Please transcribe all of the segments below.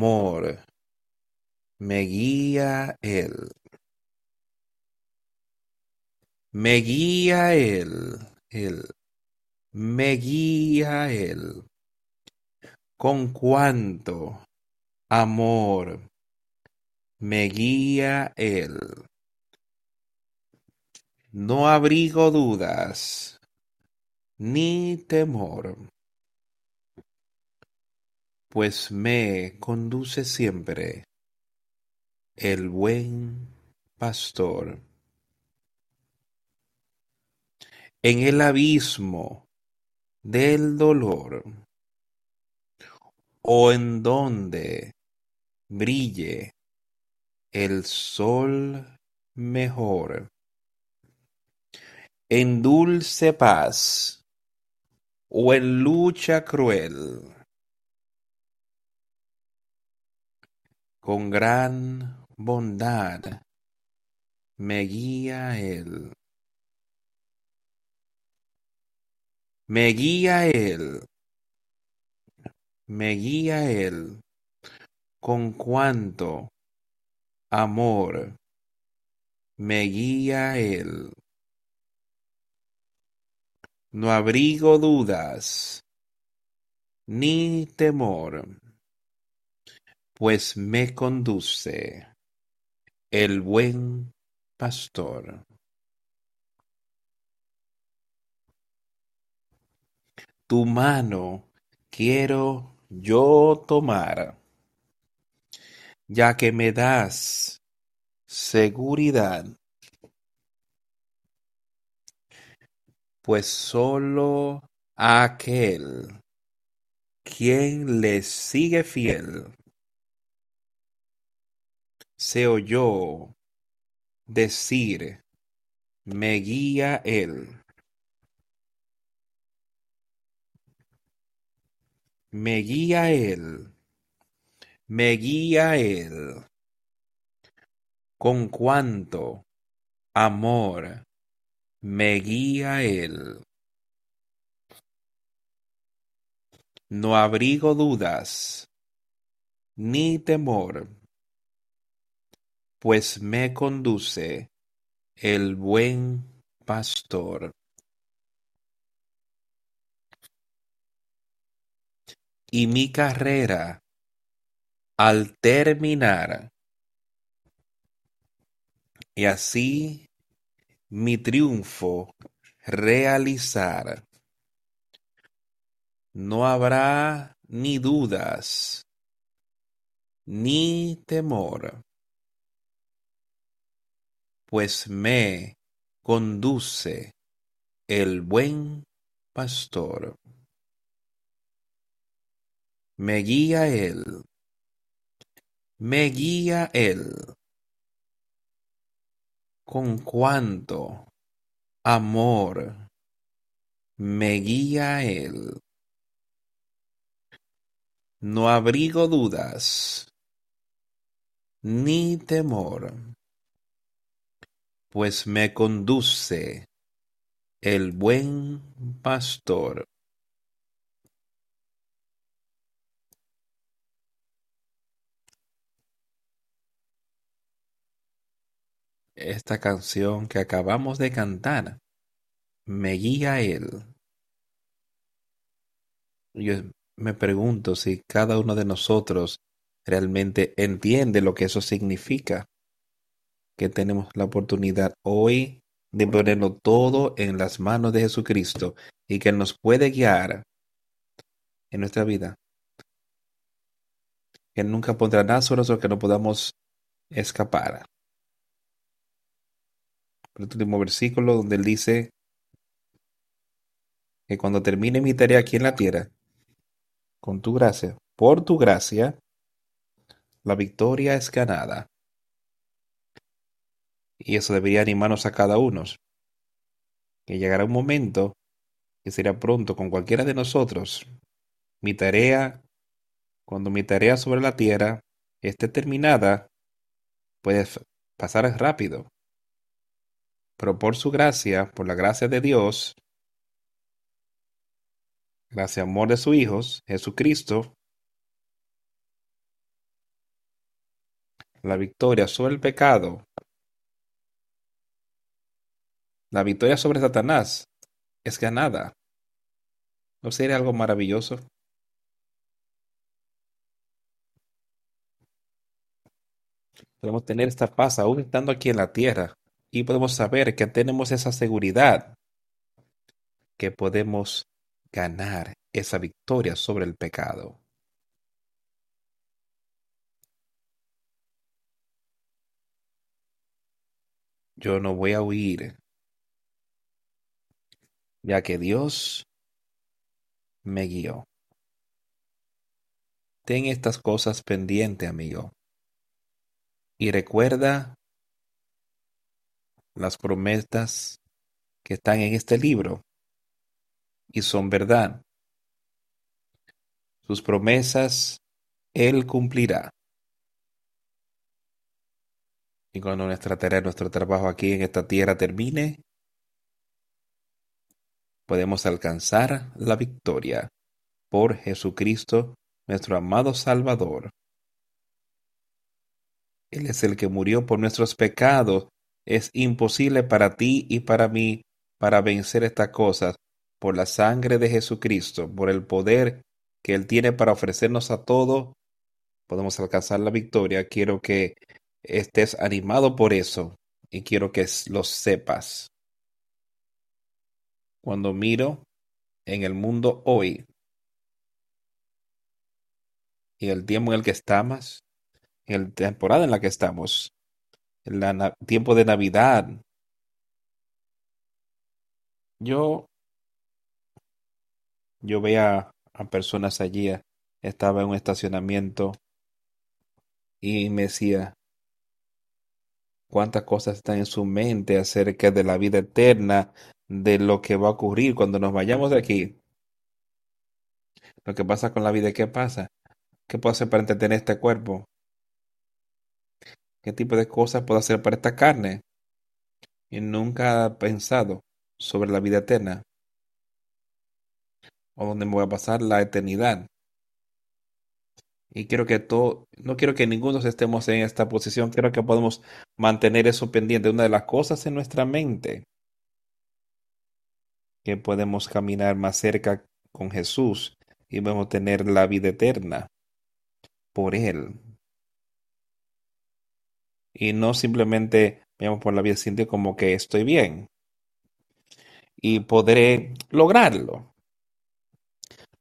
amor me guía Él. Me guía Él, Él, me guía Él. Con cuánto amor me guía Él. No abrigo dudas ni temor, pues me conduce siempre el buen pastor. En el abismo del dolor, o en donde brille el sol mejor, en dulce paz o en lucha cruel, con gran bondad me guía Él. Me guía Él, me guía Él, con cuánto amor me guía Él. No abrigo dudas ni temor, pues me conduce el buen pastor. Tu mano quiero yo tomar, ya que me das seguridad, pues solo aquel quien le sigue fiel se oyó decir, me guía él. Me guía Él, me guía Él, con cuánto amor me guía Él. No abrigo dudas ni temor, pues me conduce el buen pastor. y mi carrera al terminar y así mi triunfo realizar. No habrá ni dudas ni temor, pues me conduce el buen pastor. Me guía Él, me guía Él. Con cuánto amor me guía Él. No abrigo dudas ni temor, pues me conduce el buen pastor. esta canción que acabamos de cantar me guía Él. Yo me pregunto si cada uno de nosotros realmente entiende lo que eso significa. Que tenemos la oportunidad hoy de ponerlo todo en las manos de Jesucristo y que nos puede guiar en nuestra vida. Que nunca pondrá nada sobre nosotros que no podamos escapar el último versículo donde él dice que cuando termine mi tarea aquí en la tierra, con tu gracia, por tu gracia, la victoria es ganada. Y eso debería animarnos a cada uno. Que llegará un momento, que será pronto con cualquiera de nosotros, mi tarea, cuando mi tarea sobre la tierra esté terminada, puede pasar rápido pero por su gracia, por la gracia de Dios, gracias amor de su Hijo, Jesucristo, la victoria sobre el pecado, la victoria sobre Satanás es ganada. ¿No sería algo maravilloso? Podemos tener esta paz aún estando aquí en la tierra y podemos saber que tenemos esa seguridad que podemos ganar esa victoria sobre el pecado. Yo no voy a huir, ya que Dios me guió. Ten estas cosas pendiente, amigo. Y recuerda las promesas que están en este libro y son verdad. Sus promesas Él cumplirá. Y cuando nuestra tarea, nuestro trabajo aquí en esta tierra termine, podemos alcanzar la victoria por Jesucristo, nuestro amado Salvador. Él es el que murió por nuestros pecados. Es imposible para ti y para mí para vencer estas cosas por la sangre de Jesucristo, por el poder que Él tiene para ofrecernos a todo, podemos alcanzar la victoria. Quiero que estés animado por eso y quiero que lo sepas. Cuando miro en el mundo hoy y el tiempo en el que estamos, en la temporada en la que estamos, el tiempo de Navidad, yo, yo veía a personas allí, estaba en un estacionamiento y me decía cuántas cosas están en su mente acerca de la vida eterna, de lo que va a ocurrir cuando nos vayamos de aquí. Lo que pasa con la vida, ¿qué pasa? ¿Qué puedo hacer para entretener este cuerpo? ¿Qué tipo de cosas puedo hacer para esta carne? Y nunca ha pensado sobre la vida eterna o donde me voy a pasar la eternidad. Y quiero que todo, no quiero que ninguno estemos en esta posición, quiero que podamos mantener eso pendiente. Una de las cosas en nuestra mente, podemos caminar más cerca con Jesús y vamos a tener la vida eterna por Él. Y no simplemente veamos por la vida sintiendo como que estoy bien y podré lograrlo.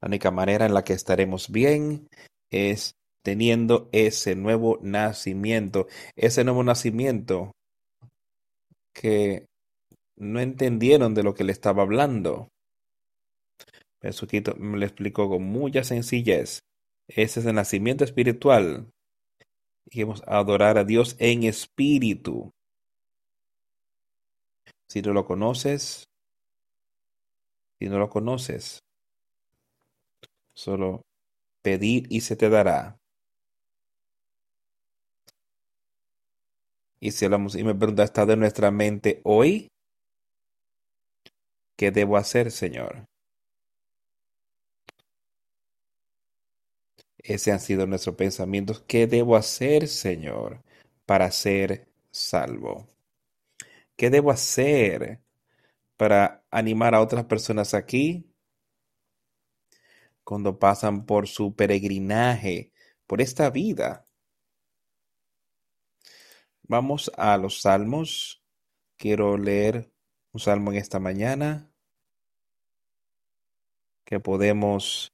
La única manera en la que estaremos bien es teniendo ese nuevo nacimiento, ese nuevo nacimiento que no entendieron de lo que le estaba hablando. Jesucristo me lo explicó con mucha sencillez. Ese es el nacimiento espiritual. Y adorar a Dios en espíritu. Si no lo conoces, si no lo conoces, Solo pedir y se te dará. Y si hablamos y me pregunta, ¿está de nuestra mente hoy? ¿Qué debo hacer, Señor? Ese han sido nuestros pensamientos. ¿Qué debo hacer, Señor, para ser salvo? ¿Qué debo hacer para animar a otras personas aquí cuando pasan por su peregrinaje por esta vida. Vamos a los salmos. Quiero leer un salmo en esta mañana que podemos,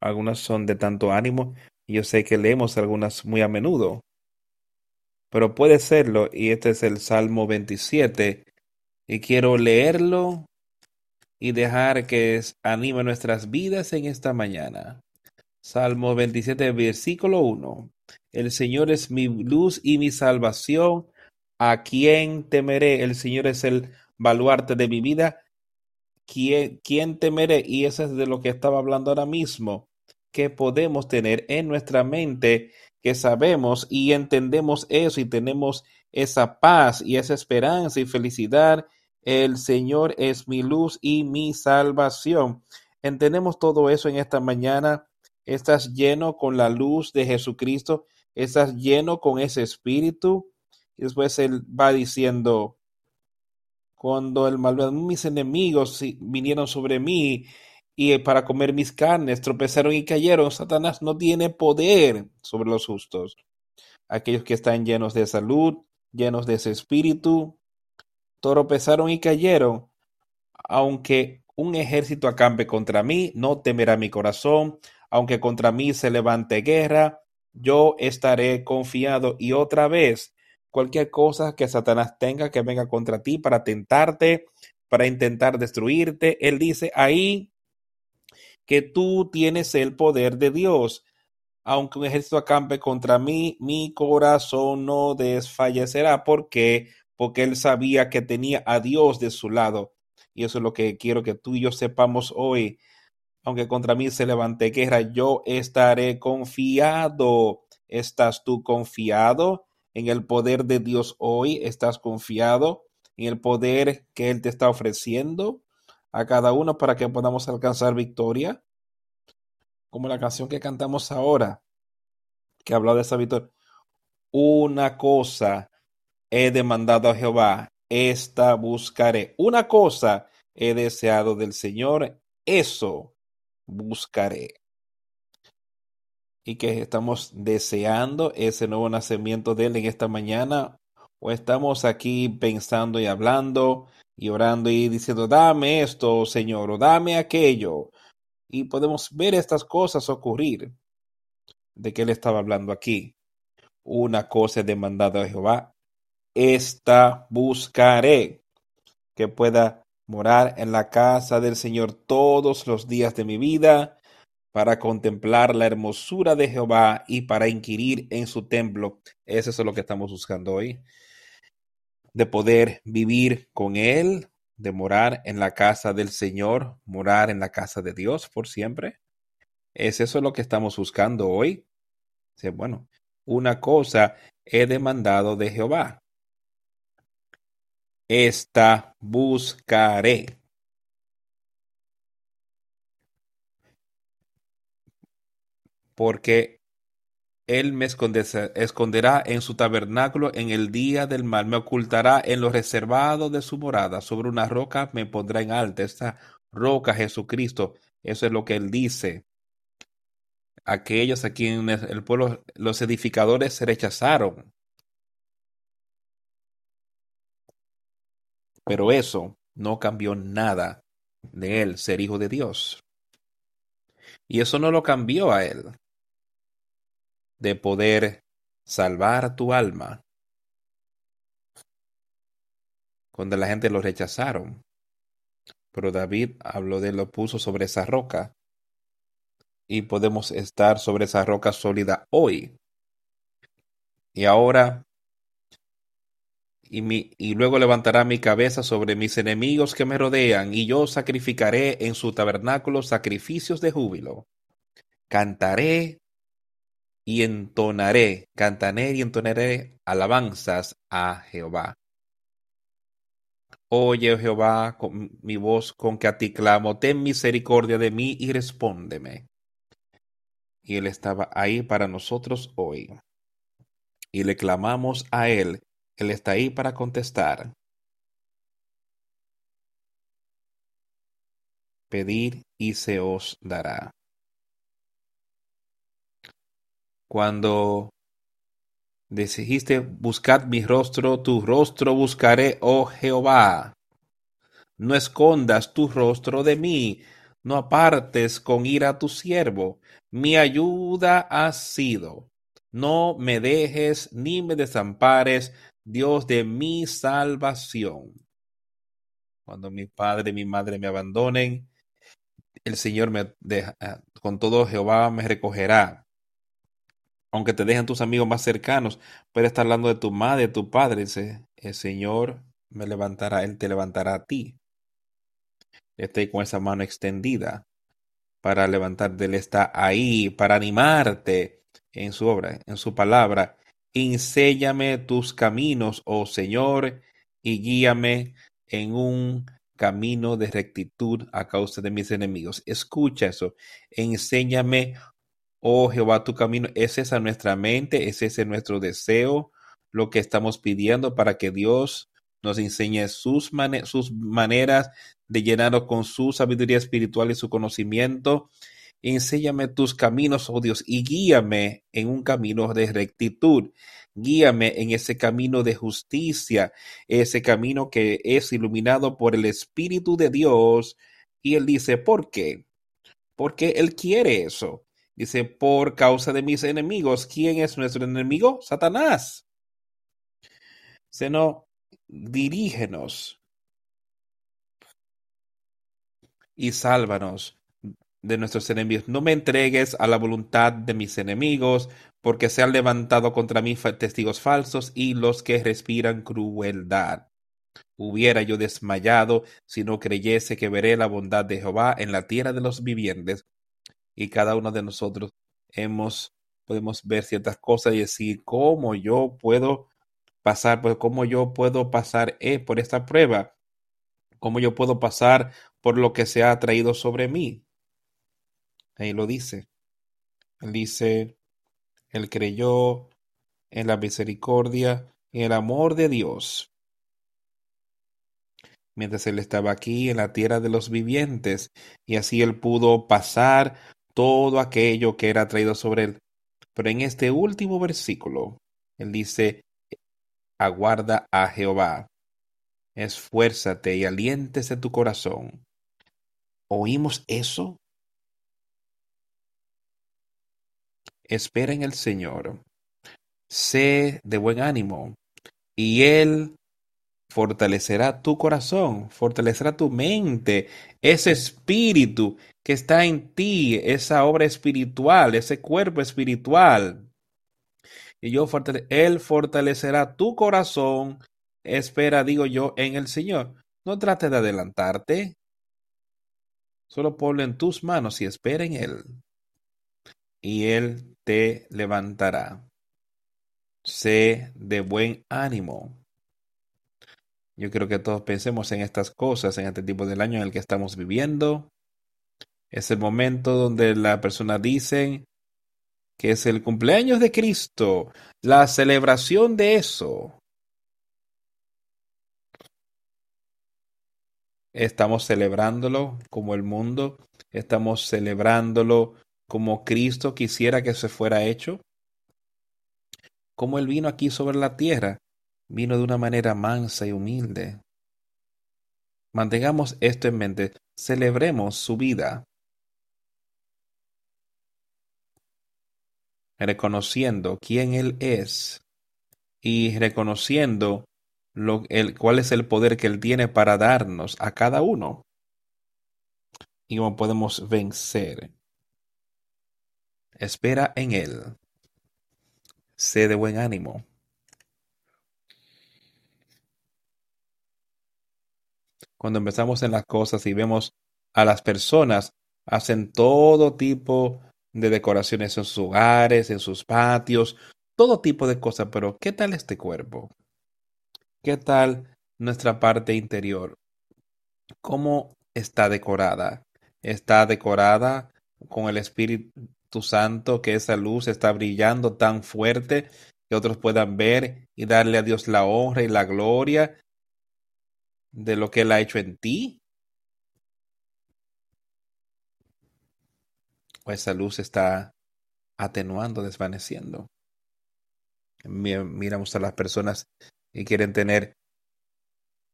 algunas son de tanto ánimo, y yo sé que leemos algunas muy a menudo, pero puede serlo, y este es el Salmo 27, y quiero leerlo y dejar que anime nuestras vidas en esta mañana. Salmo 27, versículo 1. El Señor es mi luz y mi salvación. ¿A quién temeré? El Señor es el baluarte de mi vida. ¿Quién, quién temeré? Y eso es de lo que estaba hablando ahora mismo, que podemos tener en nuestra mente, que sabemos y entendemos eso y tenemos esa paz y esa esperanza y felicidad el Señor es mi luz y mi salvación. Entendemos todo eso en esta mañana estás lleno con la luz de Jesucristo, estás lleno con ese espíritu. Y después él va diciendo, cuando el malvado, mis enemigos vinieron sobre mí y para comer mis carnes, tropezaron y cayeron. Satanás no tiene poder sobre los justos. Aquellos que están llenos de salud, llenos de espíritu, tropezaron y cayeron. Aunque un ejército acampe contra mí, no temerá mi corazón. Aunque contra mí se levante guerra, yo estaré confiado. Y otra vez, cualquier cosa que Satanás tenga que venga contra ti para tentarte, para intentar destruirte, él dice ahí que tú tienes el poder de Dios. Aunque un ejército acampe contra mí, mi corazón no desfallecerá. ¿Por qué? Porque él sabía que tenía a Dios de su lado. Y eso es lo que quiero que tú y yo sepamos hoy. Aunque contra mí se levante guerra, yo estaré confiado. ¿Estás tú confiado en el poder de Dios hoy? ¿Estás confiado en el poder que Él te está ofreciendo? a cada uno para que podamos alcanzar victoria. Como la canción que cantamos ahora, que habla de esa victoria. Una cosa he demandado a Jehová, esta buscaré. Una cosa he deseado del Señor, eso buscaré. Y que estamos deseando ese nuevo nacimiento de Él en esta mañana, o estamos aquí pensando y hablando y orando y diciendo, dame esto, Señor, o dame aquello. Y podemos ver estas cosas ocurrir de que él estaba hablando aquí. Una cosa he demandado a Jehová, esta buscaré, que pueda morar en la casa del Señor todos los días de mi vida, para contemplar la hermosura de Jehová y para inquirir en su templo. Eso es lo que estamos buscando hoy de poder vivir con Él, de morar en la casa del Señor, morar en la casa de Dios por siempre. ¿Es eso lo que estamos buscando hoy? Sí, bueno, una cosa he demandado de Jehová. Esta buscaré. Porque él me esconderá en su tabernáculo en el día del mal, me ocultará en lo reservado de su morada, sobre una roca me pondrá en alta. Esta roca, Jesucristo, eso es lo que él dice. Aquellos a quienes el pueblo, los edificadores se rechazaron. Pero eso no cambió nada de él ser hijo de Dios. Y eso no lo cambió a él de poder salvar tu alma. Cuando la gente lo rechazaron. Pero David habló de lo puso sobre esa roca. Y podemos estar sobre esa roca sólida hoy. Y ahora y, mi, y, luego levantará mi cabeza sobre mis enemigos que me rodean, y yo sacrificaré en su tabernáculo sacrificios de júbilo. Cantaré y entonaré, cantaré y entonaré alabanzas a Jehová. Oye, Jehová, con mi voz con que a ti clamo, ten misericordia de mí y respóndeme. Y Él estaba ahí para nosotros hoy. Y le clamamos a Él. Él está ahí para contestar. Pedir y se os dará. Cuando dijiste, buscad mi rostro, tu rostro buscaré, oh Jehová. No escondas tu rostro de mí, no apartes con ira tu siervo. Mi ayuda has sido. No me dejes ni me desampares, Dios de mi salvación. Cuando mi padre y mi madre me abandonen, el Señor me deja, con todo Jehová me recogerá aunque te dejen tus amigos más cercanos, puede estar hablando de tu madre, de tu padre. El Señor me levantará, Él te levantará a ti. Esté con esa mano extendida para levantarte. Él está ahí para animarte en su obra, en su palabra. Enséñame tus caminos, oh Señor, y guíame en un camino de rectitud a causa de mis enemigos. Escucha eso. Enséñame Oh Jehová, tu camino es esa nuestra mente, es ese nuestro deseo, lo que estamos pidiendo para que Dios nos enseñe sus, sus maneras de llenarnos con su sabiduría espiritual y su conocimiento. Enséñame tus caminos, oh Dios, y guíame en un camino de rectitud. Guíame en ese camino de justicia, ese camino que es iluminado por el Espíritu de Dios. Y él dice, ¿por qué? Porque él quiere eso. Dice, por causa de mis enemigos. ¿Quién es nuestro enemigo? Satanás. no dirígenos y sálvanos de nuestros enemigos. No me entregues a la voluntad de mis enemigos, porque se han levantado contra mí testigos falsos y los que respiran crueldad. Hubiera yo desmayado si no creyese que veré la bondad de Jehová en la tierra de los vivientes. Y cada uno de nosotros hemos, podemos ver ciertas cosas y decir, ¿cómo yo puedo pasar, pues cómo yo puedo pasar eh, por esta prueba? ¿Cómo yo puedo pasar por lo que se ha traído sobre mí? Ahí lo dice. Él dice, él creyó en la misericordia y el amor de Dios. Mientras él estaba aquí en la tierra de los vivientes, y así él pudo pasar todo aquello que era traído sobre él. Pero en este último versículo, él dice, aguarda a Jehová, esfuérzate y aliéntese tu corazón. ¿Oímos eso? espera en el Señor, sé de buen ánimo, y Él fortalecerá tu corazón, fortalecerá tu mente, ese espíritu que está en ti, esa obra espiritual, ese cuerpo espiritual. Y yo Él fortalecerá tu corazón, espera, digo yo, en el Señor. No trate de adelantarte, solo ponlo en tus manos y espera en Él. Y Él te levantará. Sé de buen ánimo. Yo creo que todos pensemos en estas cosas en este tipo del año en el que estamos viviendo. Es el momento donde la persona dice que es el cumpleaños de Cristo, la celebración de eso. Estamos celebrándolo como el mundo, estamos celebrándolo como Cristo quisiera que se fuera hecho? Como Él vino aquí sobre la tierra, vino de una manera mansa y humilde. Mantengamos esto en mente, celebremos su vida, reconociendo quién Él es y reconociendo lo, el, cuál es el poder que Él tiene para darnos a cada uno y cómo podemos vencer espera en Él. Sé de buen ánimo. Cuando empezamos en las cosas y vemos a las personas, hacen todo tipo de decoraciones en sus hogares, en sus patios, todo tipo de cosas, pero ¿qué tal este cuerpo? ¿Qué tal nuestra parte interior? ¿Cómo está decorada? ¿Está decorada con el Espíritu tu Santo, que esa luz está brillando tan fuerte que otros puedan ver y darle a Dios la honra y la gloria de lo que Él ha hecho en ti? ¿O esa luz está atenuando, desvaneciendo? Miramos a las personas que quieren tener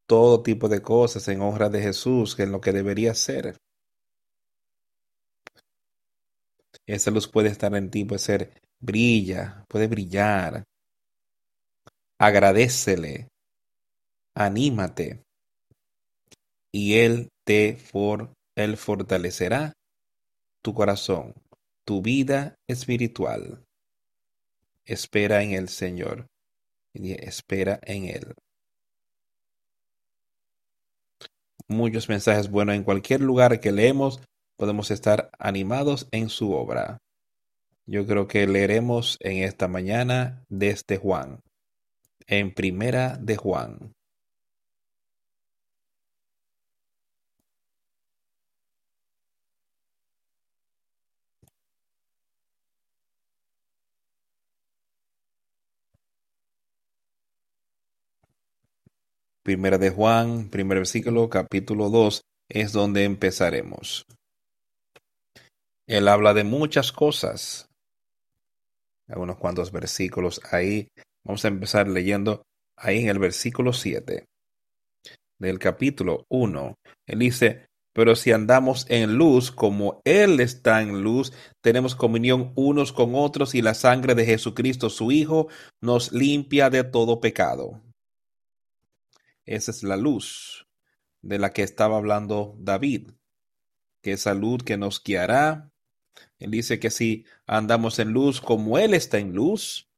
todo tipo de cosas en honra de Jesús, que en lo que debería ser. Esa luz puede estar en ti, puede ser, brilla, puede brillar. Agradecele, anímate, y Él te for, Él fortalecerá tu corazón, tu vida espiritual. Espera en el Señor. Espera en Él. Muchos mensajes buenos en cualquier lugar que leemos podemos estar animados en su obra. Yo creo que leeremos en esta mañana desde Juan, en primera de Juan. Primera de Juan, primer versículo, capítulo 2, es donde empezaremos. Él habla de muchas cosas. Hay unos cuantos versículos ahí. Vamos a empezar leyendo ahí en el versículo 7 del capítulo 1. Él dice, pero si andamos en luz como Él está en luz, tenemos comunión unos con otros y la sangre de Jesucristo, su Hijo, nos limpia de todo pecado. Esa es la luz de la que estaba hablando David, que esa luz que nos guiará. Él dice que si andamos en luz como Él está en luz,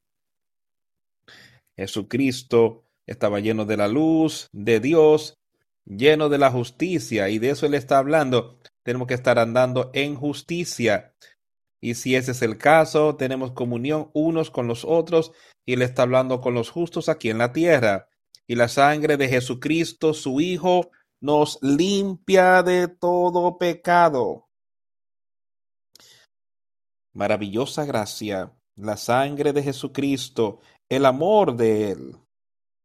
Jesucristo estaba lleno de la luz de Dios lleno de la justicia, y de eso él está hablando. Tenemos que estar andando en justicia. Y si ese es el caso, tenemos comunión unos con los otros, y él está hablando con los justos aquí en la tierra. Y la sangre de Jesucristo, su Hijo, nos limpia de todo pecado. Maravillosa gracia, la sangre de Jesucristo, el amor de Él,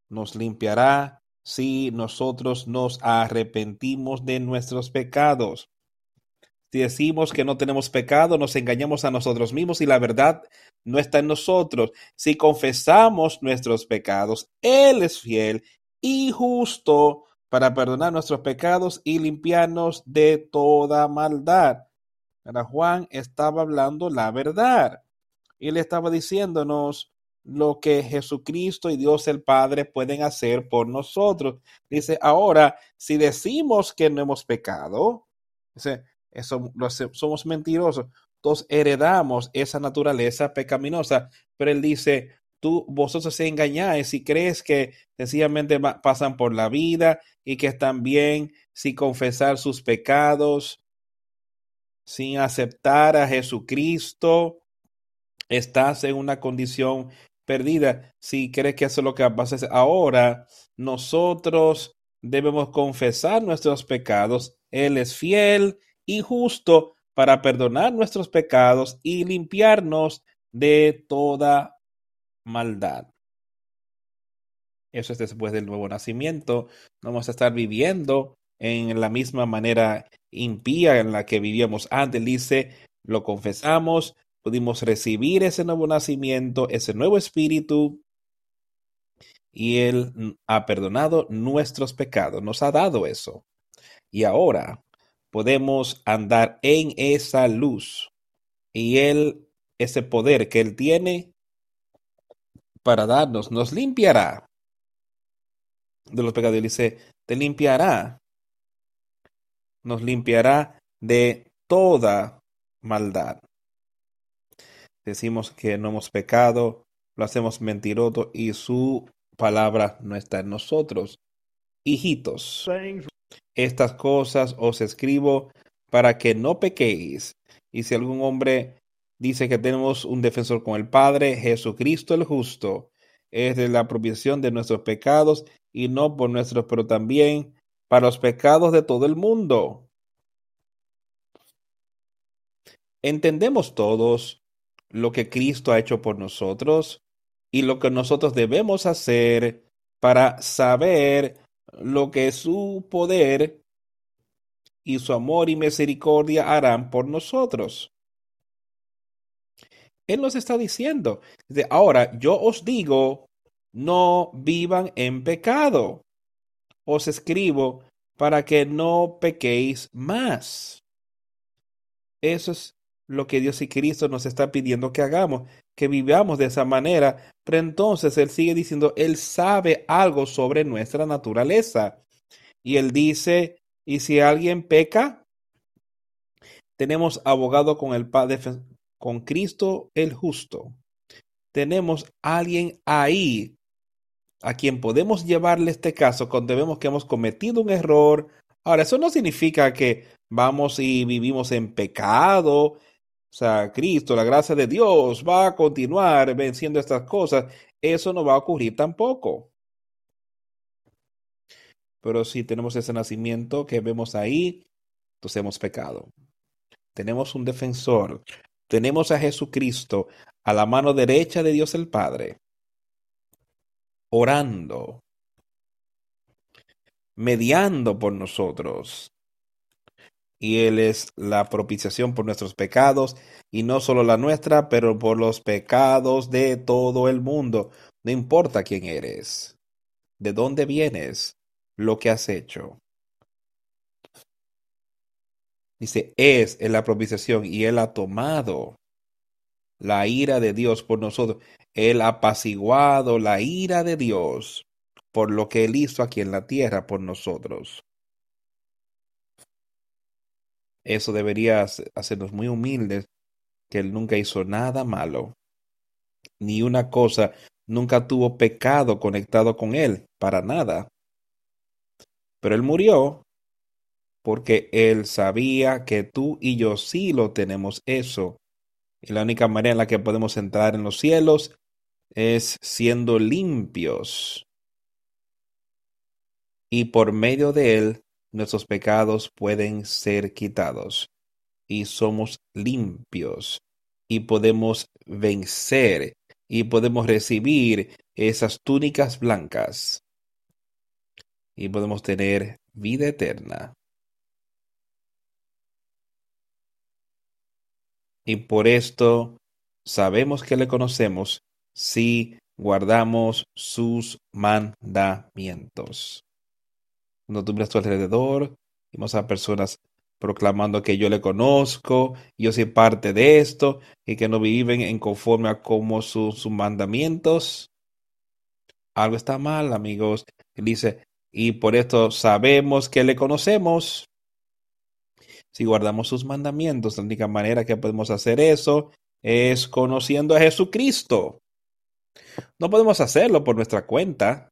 nos limpiará si nosotros nos arrepentimos de nuestros pecados. Si decimos que no tenemos pecado, nos engañamos a nosotros mismos y la verdad no está en nosotros. Si confesamos nuestros pecados, Él es fiel y justo para perdonar nuestros pecados y limpiarnos de toda maldad. Ahora Juan estaba hablando la verdad. Le estaba diciéndonos, lo que Jesucristo y Dios el Padre pueden hacer por nosotros. Dice, ahora, si decimos que no hemos pecado, dice, eso, somos mentirosos, todos heredamos esa naturaleza pecaminosa, pero él dice, tú, vosotros se engañáis si crees que sencillamente pasan por la vida y que están bien sin confesar sus pecados, sin aceptar a Jesucristo, estás en una condición perdida si crees que eso es lo que va a pasar. Ahora nosotros debemos confesar nuestros pecados. Él es fiel y justo para perdonar nuestros pecados y limpiarnos de toda maldad. Eso es después del nuevo nacimiento. No vamos a estar viviendo en la misma manera impía en la que vivíamos antes. Dice, lo confesamos, pudimos recibir ese nuevo nacimiento, ese nuevo espíritu, y Él ha perdonado nuestros pecados, nos ha dado eso. Y ahora podemos andar en esa luz y Él, ese poder que Él tiene para darnos, nos limpiará de los pecados. Él dice, te limpiará, nos limpiará de toda maldad decimos que no hemos pecado, lo hacemos mentiroso y su palabra no está en nosotros. Hijitos, estas cosas os escribo para que no pequéis. Y si algún hombre dice que tenemos un defensor con el Padre, Jesucristo el justo, es de la provisión de nuestros pecados y no por nuestros, pero también para los pecados de todo el mundo. Entendemos todos lo que Cristo ha hecho por nosotros y lo que nosotros debemos hacer para saber lo que su poder y su amor y misericordia harán por nosotros. Él nos está diciendo, ahora yo os digo, no vivan en pecado. Os escribo para que no pequéis más. Eso es lo que Dios y Cristo nos está pidiendo que hagamos, que vivamos de esa manera. Pero entonces Él sigue diciendo, Él sabe algo sobre nuestra naturaleza. Y Él dice, y si alguien peca, tenemos abogado con el Padre, con Cristo el justo. Tenemos alguien ahí a quien podemos llevarle este caso cuando vemos que hemos cometido un error. Ahora, eso no significa que vamos y vivimos en pecado o sea, Cristo, la gracia de Dios va a continuar venciendo estas cosas. Eso no va a ocurrir tampoco. Pero si tenemos ese nacimiento que vemos ahí, entonces hemos pecado. Tenemos un defensor. Tenemos a Jesucristo a la mano derecha de Dios el Padre, orando mediando por nosotros. Y Él es la propiciación por nuestros pecados, y no solo la nuestra, pero por los pecados de todo el mundo. No importa quién eres, de dónde vienes, lo que has hecho. Dice, es la propiciación y Él ha tomado la ira de Dios por nosotros. Él ha apaciguado la ira de Dios por lo que Él hizo aquí en la tierra por nosotros. Eso debería hacernos muy humildes, que Él nunca hizo nada malo, ni una cosa, nunca tuvo pecado conectado con Él, para nada. Pero Él murió porque Él sabía que tú y yo sí lo tenemos eso. Y la única manera en la que podemos entrar en los cielos es siendo limpios. Y por medio de Él nuestros pecados pueden ser quitados. Y somos limpios. Y podemos vencer. Y podemos recibir esas túnicas blancas. Y podemos tener vida eterna. y por esto sabemos que le conocemos si guardamos sus mandamientos. Tú miras a tu alrededor, vemos a personas proclamando que yo le conozco, yo soy parte de esto, y que no viven en conforme a como sus, mandamientos. Algo está mal, amigos. Él dice, y por esto sabemos que le conocemos si guardamos sus mandamientos. La única manera que podemos hacer eso es conociendo a Jesucristo. No podemos hacerlo por nuestra cuenta.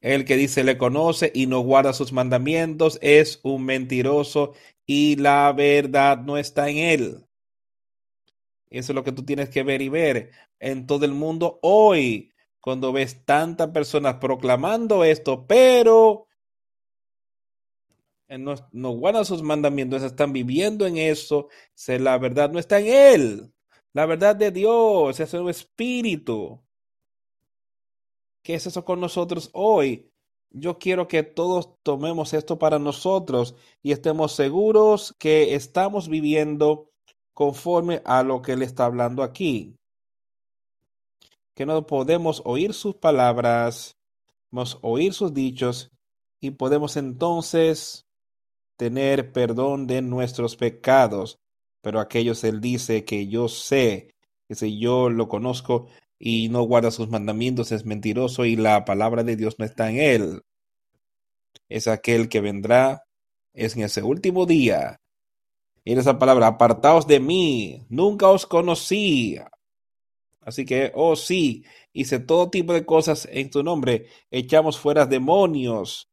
El que dice le conoce y no guarda sus mandamientos es un mentiroso y la verdad no está en él. Eso es lo que tú tienes que ver y ver en todo el mundo hoy, cuando ves tantas personas proclamando esto, pero no, no guardan sus mandamientos, están viviendo en eso, la verdad no está en Él. La verdad de Dios es el Espíritu. ¿Qué es eso con nosotros hoy? Yo quiero que todos tomemos esto para nosotros y estemos seguros que estamos viviendo conforme a lo que Él está hablando aquí. Que no podemos oír sus palabras, podemos oír sus dichos y podemos entonces tener perdón de nuestros pecados. Pero aquellos él dice que yo sé, que si yo lo conozco y no guarda sus mandamientos es mentiroso y la palabra de Dios no está en él. Es aquel que vendrá, es en ese último día. En esa palabra, apartaos de mí, nunca os conocí. Así que, oh sí, hice todo tipo de cosas en tu nombre, echamos fuera demonios,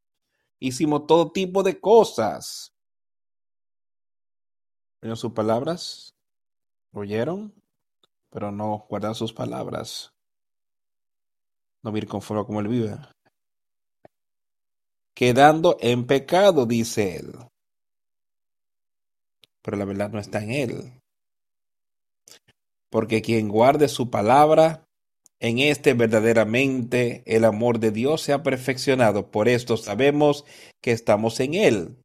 Hicimos todo tipo de cosas. ¿Oyeron sus palabras? ¿Oyeron? Pero no guardan sus palabras. No vivir conforme como él vive. Quedando en pecado, dice él. Pero la verdad no está en él. Porque quien guarde su palabra, en este verdaderamente el amor de Dios se ha perfeccionado. Por esto sabemos que estamos en Él.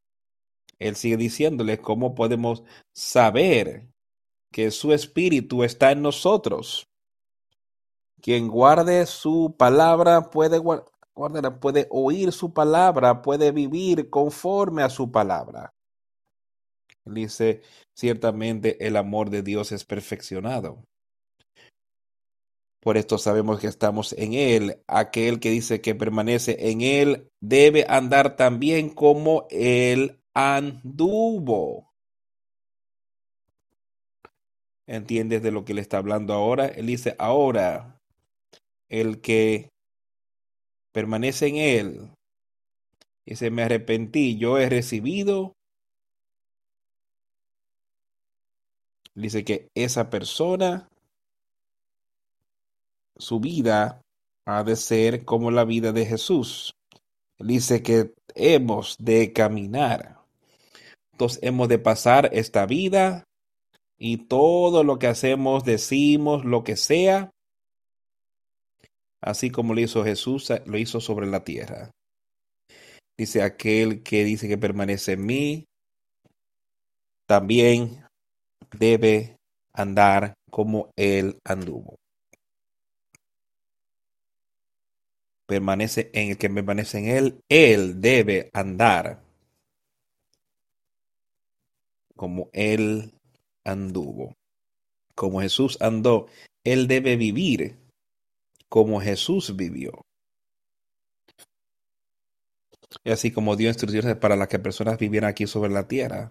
Él sigue diciéndole cómo podemos saber que su espíritu está en nosotros. Quien guarde su palabra puede, puede oír su palabra, puede vivir conforme a su palabra. Dice, ciertamente el amor de Dios es perfeccionado. Por esto sabemos que estamos en Él. Aquel que dice que permanece en Él debe andar también como Él anduvo. ¿Entiendes de lo que le está hablando ahora? Él dice, ahora, el que permanece en Él, dice, me arrepentí, yo he recibido. Dice que esa persona su vida ha de ser como la vida de Jesús. dice que hemos de caminar. Entonces hemos de pasar esta vida y todo lo que hacemos, decimos, lo que sea, así como lo hizo Jesús, lo hizo sobre la tierra. Dice aquel que dice que permanece en mí, también debe andar como él anduvo. Permanece en el que permanece en él, él debe andar como él anduvo. Como Jesús andó, él debe vivir como Jesús vivió. Y así como dio instrucciones para las que personas vivieran aquí sobre la tierra.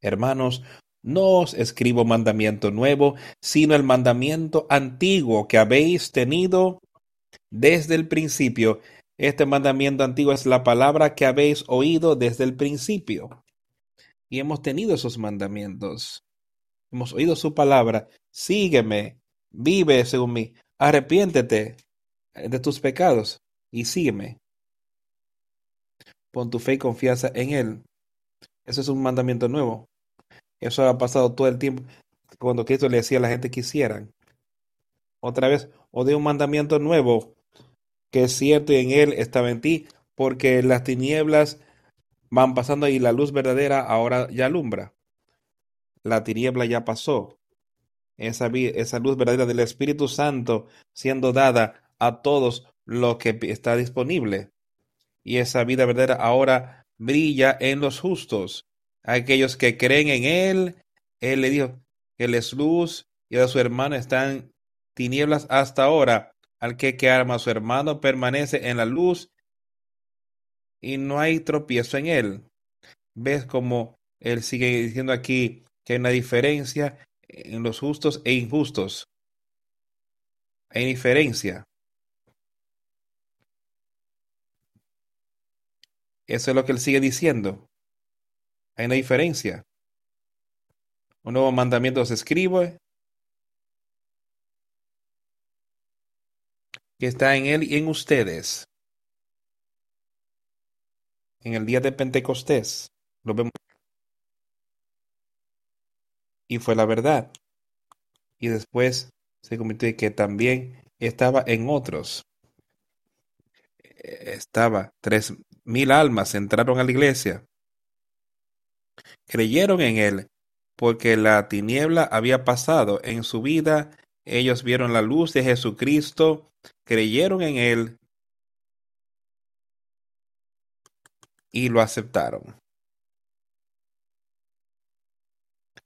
Hermanos, no os escribo mandamiento nuevo, sino el mandamiento antiguo que habéis tenido desde el principio. Este mandamiento antiguo es la palabra que habéis oído desde el principio. Y hemos tenido esos mandamientos. Hemos oído su palabra. Sígueme, vive según mí, arrepiéntete de tus pecados y sígueme. Pon tu fe y confianza en Él. Eso es un mandamiento nuevo. Eso ha pasado todo el tiempo cuando Cristo le decía a la gente que hicieran. Otra vez, o de un mandamiento nuevo, que es cierto y en Él estaba en ti, porque las tinieblas van pasando y la luz verdadera ahora ya alumbra. La tiniebla ya pasó. Esa, esa luz verdadera del Espíritu Santo siendo dada a todos lo que está disponible. Y esa vida verdadera ahora brilla en los justos aquellos que creen en Él. Él le dijo, Él es luz y a su hermano están tinieblas hasta ahora. Al que, que arma a su hermano permanece en la luz y no hay tropiezo en él. ¿Ves cómo él sigue diciendo aquí que hay una diferencia en los justos e injustos? Hay diferencia. Eso es lo que él sigue diciendo. Hay una diferencia. Un nuevo mandamiento se escribe que está en él y en ustedes. En el día de Pentecostés lo vemos. Y fue la verdad. Y después se convirtió que también estaba en otros. Estaba tres mil almas entraron a la iglesia creyeron en él, porque la tiniebla había pasado en su vida, ellos vieron la luz de Jesucristo, creyeron en él y lo aceptaron.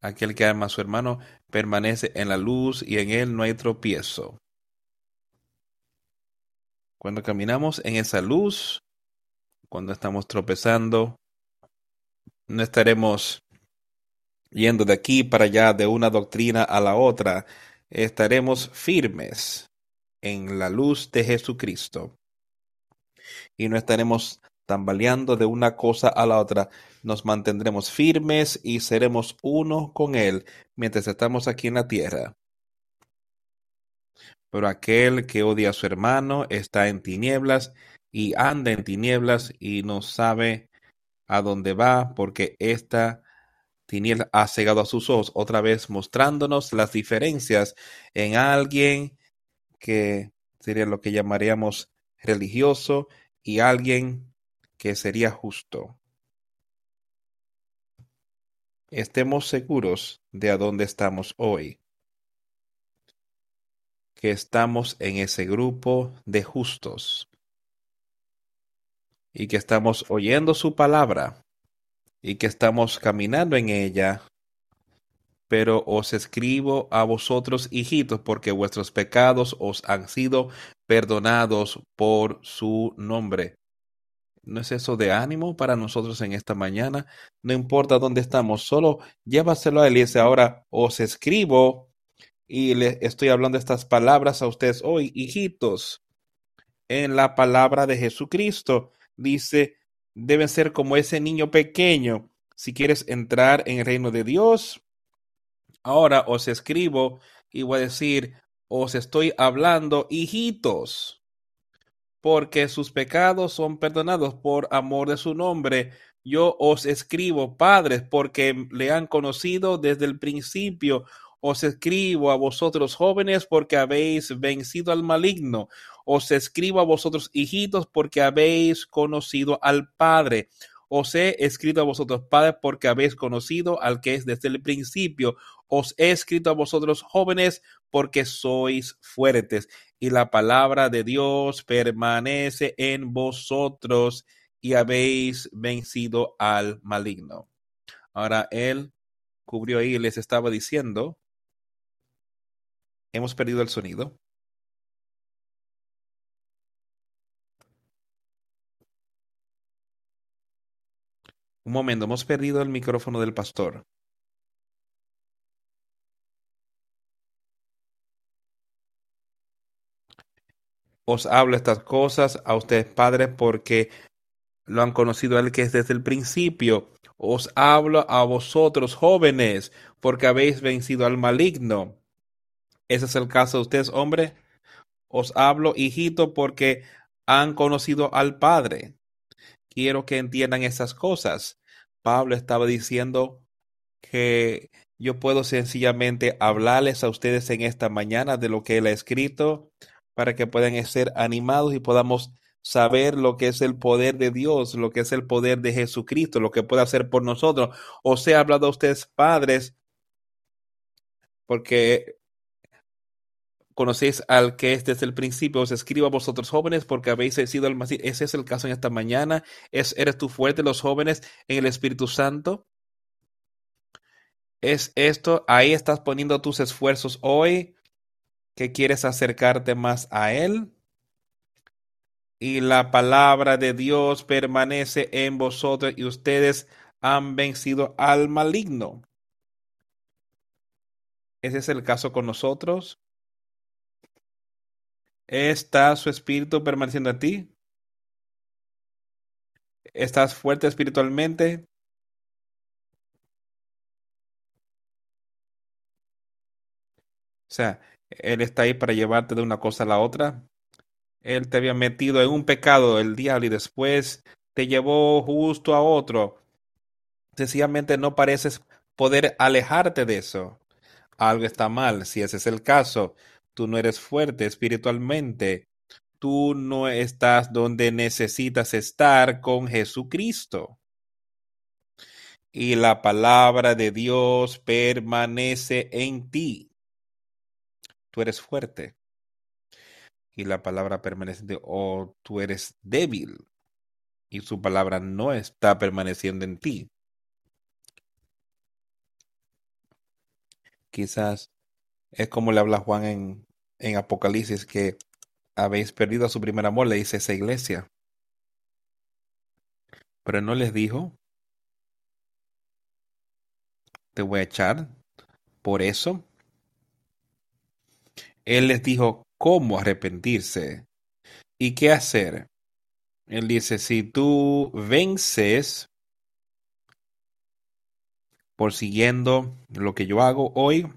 Aquel que ama a su hermano permanece en la luz y en él no hay tropiezo. Cuando caminamos en esa luz, cuando estamos tropezando, no estaremos yendo de aquí para allá, de una doctrina a la otra. Estaremos firmes en la luz de Jesucristo. Y no estaremos tambaleando de una cosa a la otra. Nos mantendremos firmes y seremos uno con Él mientras estamos aquí en la tierra. Pero aquel que odia a su hermano está en tinieblas y anda en tinieblas y no sabe a dónde va, porque esta tiniebla ha cegado a sus ojos, otra vez mostrándonos las diferencias en alguien que sería lo que llamaríamos religioso y alguien que sería justo. Estemos seguros de a dónde estamos hoy, que estamos en ese grupo de justos y que estamos oyendo su palabra y que estamos caminando en ella. Pero os escribo a vosotros, hijitos, porque vuestros pecados os han sido perdonados por su nombre. ¿No es eso de ánimo para nosotros en esta mañana? No importa dónde estamos, solo llévaselo a él y dice, ahora os escribo y le estoy hablando estas palabras a ustedes hoy, hijitos, en la palabra de Jesucristo dice, deben ser como ese niño pequeño. Si quieres entrar en el reino de Dios, ahora os escribo y voy a decir, os estoy hablando, hijitos, porque sus pecados son perdonados por amor de su nombre. Yo os escribo, padres, porque le han conocido desde el principio. Os escribo a vosotros jóvenes porque habéis vencido al maligno. Os escribo a vosotros hijitos porque habéis conocido al Padre. Os he escrito a vosotros padres porque habéis conocido al que es desde el principio. Os he escrito a vosotros jóvenes porque sois fuertes y la palabra de Dios permanece en vosotros y habéis vencido al maligno. Ahora él cubrió ahí y les estaba diciendo, hemos perdido el sonido. Un momento, hemos perdido el micrófono del pastor. Os hablo estas cosas a ustedes padres porque lo han conocido a él que es desde el principio. Os hablo a vosotros jóvenes porque habéis vencido al maligno. Ese es el caso de ustedes, hombre. Os hablo, hijito, porque han conocido al Padre. Quiero que entiendan esas cosas. Pablo estaba diciendo que yo puedo sencillamente hablarles a ustedes en esta mañana de lo que él ha escrito para que puedan ser animados y podamos saber lo que es el poder de Dios, lo que es el poder de Jesucristo, lo que puede hacer por nosotros. Os he hablado a ustedes, padres, porque conocéis al que es desde el principio, os escribo a vosotros jóvenes porque habéis sido el Ese es el caso en esta mañana. ¿Es, ¿Eres tú fuerte, los jóvenes, en el Espíritu Santo? ¿Es esto? Ahí estás poniendo tus esfuerzos hoy que quieres acercarte más a Él. Y la palabra de Dios permanece en vosotros y ustedes han vencido al maligno. Ese es el caso con nosotros. ¿Está su espíritu permaneciendo en ti? ¿Estás fuerte espiritualmente? O sea, Él está ahí para llevarte de una cosa a la otra. Él te había metido en un pecado, el diablo, y después te llevó justo a otro. Sencillamente no pareces poder alejarte de eso. Algo está mal, si ese es el caso tú no eres fuerte espiritualmente, tú no estás donde necesitas estar con Jesucristo. Y la palabra de Dios permanece en ti. Tú eres fuerte. Y la palabra permanece en ti. O tú eres débil. Y su palabra no está permaneciendo en ti. Quizás es como le habla Juan en en Apocalipsis que habéis perdido a su primer amor, le dice esa iglesia. Pero no les dijo, te voy a echar por eso. Él les dijo cómo arrepentirse y qué hacer. Él dice, si tú vences por siguiendo lo que yo hago hoy,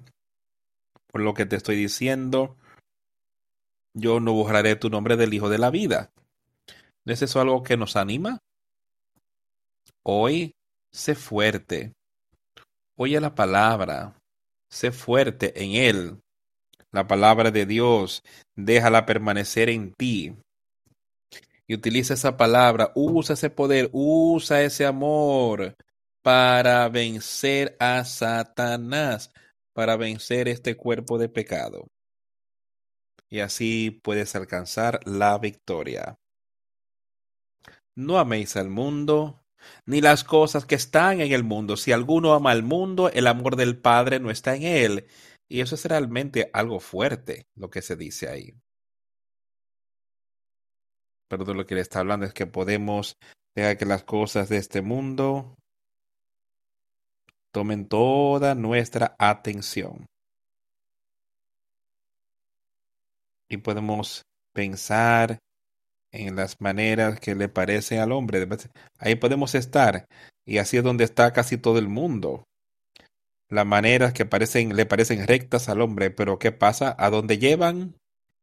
por lo que te estoy diciendo, yo no borraré tu nombre del Hijo de la vida. ¿No es eso algo que nos anima? Hoy, sé fuerte. Oye la palabra. Sé fuerte en Él. La palabra de Dios, déjala permanecer en ti. Y utiliza esa palabra, usa ese poder, usa ese amor para vencer a Satanás, para vencer este cuerpo de pecado y así puedes alcanzar la victoria. No améis al mundo, ni las cosas que están en el mundo. Si alguno ama al mundo, el amor del Padre no está en él. Y eso es realmente algo fuerte, lo que se dice ahí. Pero de lo que le está hablando es que podemos dejar que las cosas de este mundo tomen toda nuestra atención. Y podemos pensar en las maneras que le parecen al hombre. Ahí podemos estar y así es donde está casi todo el mundo. Las maneras que parecen, le parecen rectas al hombre, pero ¿qué pasa? ¿A dónde llevan?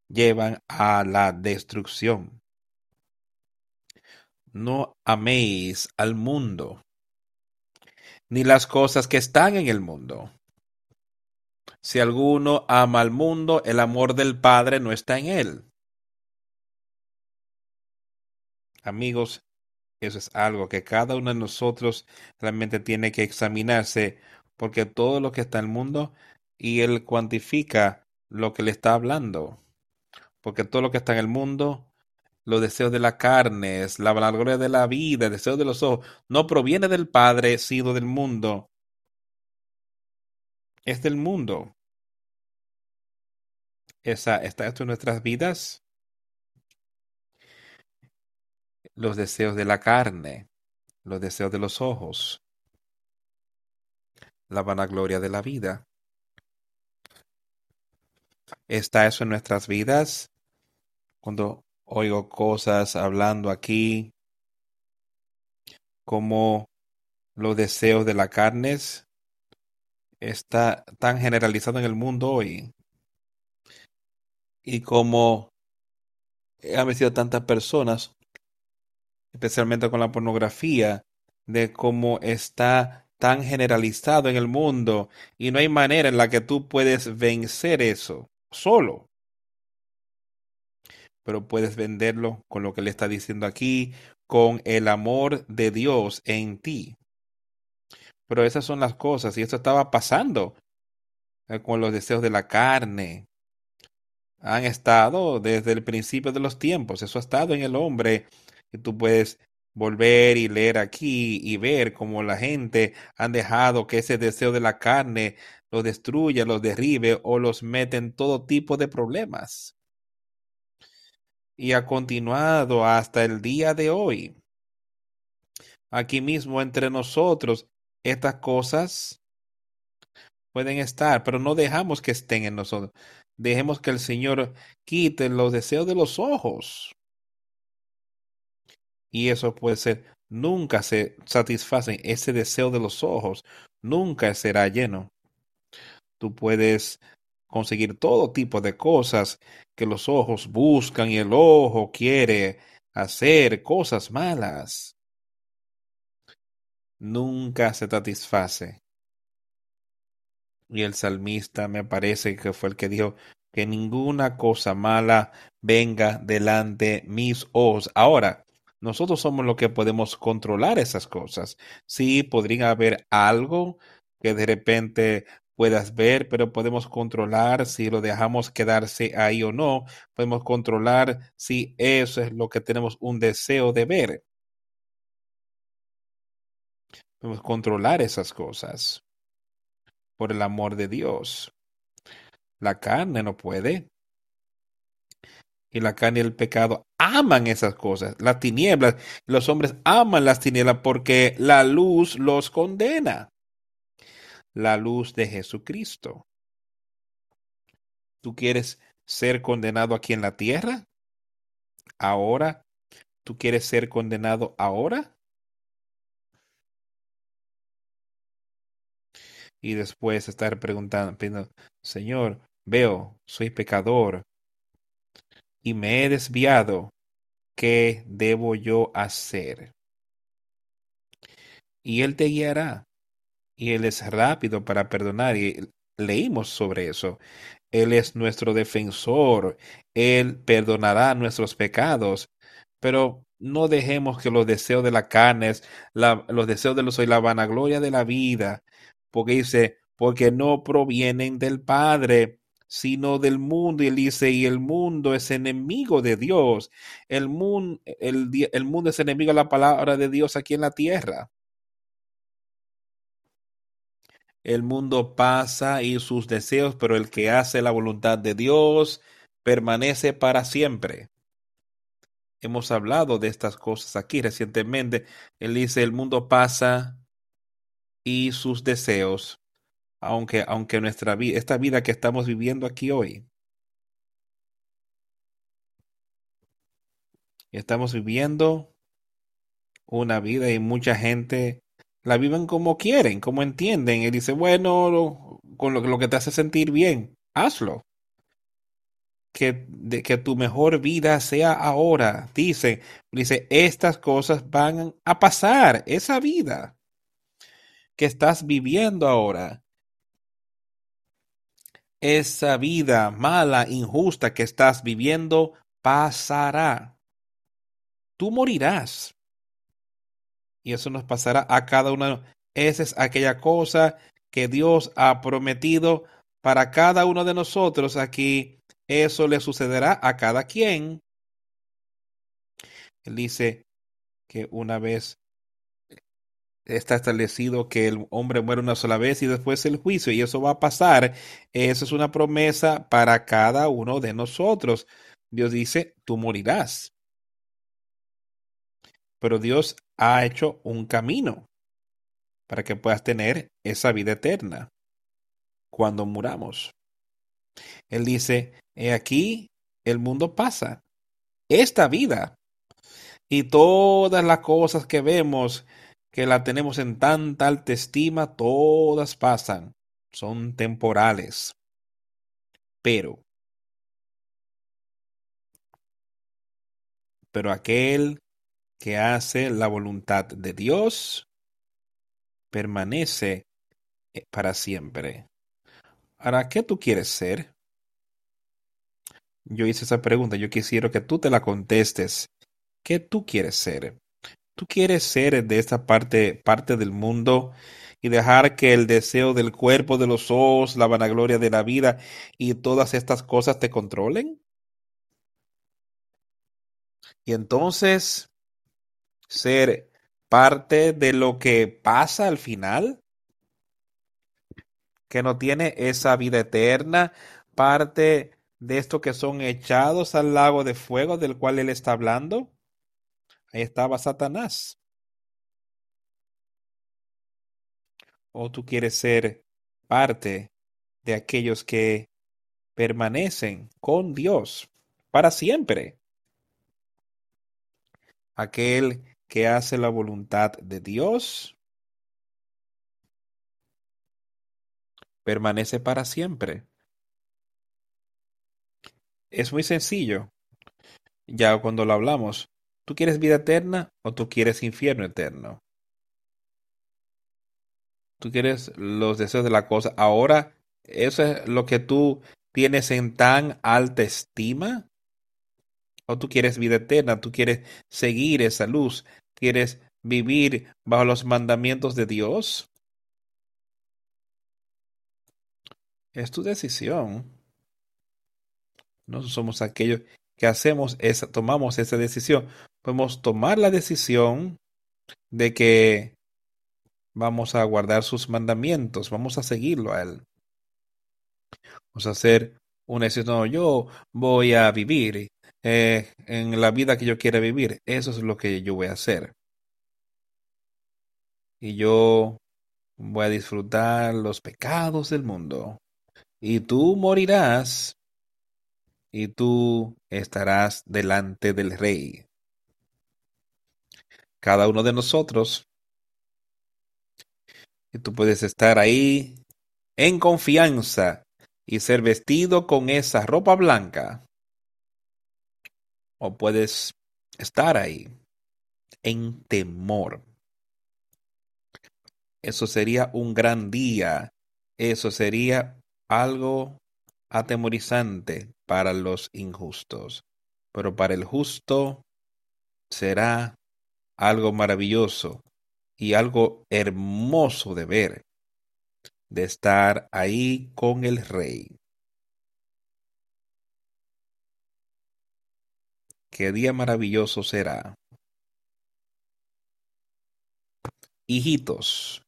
Llevan a la destrucción. No améis al mundo, ni las cosas que están en el mundo. Si alguno ama al mundo, el amor del Padre no está en él. Amigos, eso es algo que cada uno de nosotros realmente tiene que examinarse, porque todo lo que está en el mundo y él cuantifica lo que le está hablando, porque todo lo que está en el mundo, los deseos de la carne, la vanagloria de la vida, el deseo de los ojos, no proviene del Padre, sino del mundo. Es del mundo. Esa, está esto en nuestras vidas. Los deseos de la carne, los deseos de los ojos, la vanagloria de la vida. ¿Está eso en nuestras vidas? Cuando oigo cosas hablando aquí, como los deseos de la carne, está tan generalizado en el mundo hoy. Y como han vencido tantas personas, especialmente con la pornografía, de cómo está tan generalizado en el mundo y no hay manera en la que tú puedes vencer eso solo. Pero puedes venderlo con lo que le está diciendo aquí, con el amor de Dios en ti. Pero esas son las cosas y esto estaba pasando eh, con los deseos de la carne. Han estado desde el principio de los tiempos, eso ha estado en el hombre y tú puedes volver y leer aquí y ver cómo la gente han dejado que ese deseo de la carne los destruya, los derribe o los mete en todo tipo de problemas. Y ha continuado hasta el día de hoy. Aquí mismo entre nosotros, estas cosas pueden estar, pero no dejamos que estén en nosotros. Dejemos que el Señor quite los deseos de los ojos. Y eso puede ser, nunca se satisface ese deseo de los ojos, nunca será lleno. Tú puedes conseguir todo tipo de cosas que los ojos buscan y el ojo quiere hacer cosas malas. Nunca se satisface. Y el salmista me parece que fue el que dijo que ninguna cosa mala venga delante mis ojos. Ahora, nosotros somos los que podemos controlar esas cosas. Sí, podría haber algo que de repente puedas ver, pero podemos controlar si lo dejamos quedarse ahí o no. Podemos controlar si eso es lo que tenemos un deseo de ver. Controlar esas cosas por el amor de Dios. La carne no puede. Y la carne y el pecado aman esas cosas. Las tinieblas, los hombres aman las tinieblas porque la luz los condena la luz de Jesucristo. ¿Tú quieres ser condenado aquí en la tierra? ¿Ahora? ¿Tú quieres ser condenado ahora? Y después estar preguntando, Señor, veo, soy pecador y me he desviado. ¿Qué debo yo hacer? Y Él te guiará y Él es rápido para perdonar. Y leímos sobre eso. Él es nuestro defensor. Él perdonará nuestros pecados. Pero no dejemos que los deseos de la carne, los deseos de los y la vanagloria de la vida, porque dice, porque no provienen del Padre, sino del mundo. Y él dice, y el mundo es enemigo de Dios. El mundo, el, el mundo es enemigo de la palabra de Dios aquí en la tierra. El mundo pasa y sus deseos, pero el que hace la voluntad de Dios permanece para siempre. Hemos hablado de estas cosas aquí recientemente. Él dice, el mundo pasa y sus deseos, aunque, aunque nuestra vida, esta vida que estamos viviendo aquí hoy, estamos viviendo una vida y mucha gente la viven como quieren, como entienden. Y dice, bueno, con lo, lo, que te hace sentir bien, hazlo. Que, de, que tu mejor vida sea ahora. Dice, dice, estas cosas van a pasar, esa vida que estás viviendo ahora. esa vida mala, injusta que estás viviendo pasará. Tú morirás. Y eso nos pasará a cada uno. Esa es aquella cosa que Dios ha prometido para cada uno de nosotros aquí. Eso le sucederá a cada quien. Él dice que una vez está establecido que el hombre muere una sola vez y después el juicio, y eso va a pasar. Eso es una promesa para cada uno de nosotros. Dios dice, tú morirás. Pero Dios ha hecho un camino para que puedas tener esa vida eterna cuando muramos. Él dice, he aquí, el mundo pasa. Esta vida y todas las cosas que vemos que la tenemos en tanta alta estima, todas pasan, son temporales. Pero, pero aquel que hace la voluntad de Dios permanece eh, para siempre. Ahora, ¿qué tú quieres ser? Yo hice esa pregunta, yo quisiera que tú te la contestes. ¿Qué tú quieres ser? ¿Tú quieres ser de esta parte, parte del mundo y dejar que el deseo del cuerpo, de los ojos, la vanagloria de la vida y todas estas cosas te controlen? Y entonces ser parte de lo que pasa al final, que no tiene esa vida eterna, parte de esto que son echados al lago de fuego del cual él está hablando. Ahí estaba Satanás. O tú quieres ser parte de aquellos que permanecen con Dios para siempre. Aquel que hace la voluntad de Dios permanece para siempre. Es muy sencillo. Ya cuando lo hablamos, ¿Tú quieres vida eterna o tú quieres infierno eterno? Tú quieres los deseos de la cosa. Ahora, ¿eso es lo que tú tienes en tan alta estima? ¿O tú quieres vida eterna? ¿Tú quieres seguir esa luz? ¿Quieres vivir bajo los mandamientos de Dios? Es tu decisión. No somos aquellos que hacemos esa, tomamos esa decisión podemos tomar la decisión de que vamos a guardar sus mandamientos, vamos a seguirlo a Él. Vamos a hacer una decisión, yo voy a vivir eh, en la vida que yo quiera vivir, eso es lo que yo voy a hacer. Y yo voy a disfrutar los pecados del mundo. Y tú morirás y tú estarás delante del rey cada uno de nosotros. Y tú puedes estar ahí en confianza y ser vestido con esa ropa blanca. O puedes estar ahí en temor. Eso sería un gran día. Eso sería algo atemorizante para los injustos. Pero para el justo será algo maravilloso y algo hermoso de ver, de estar ahí con el rey. Qué día maravilloso será. Hijitos,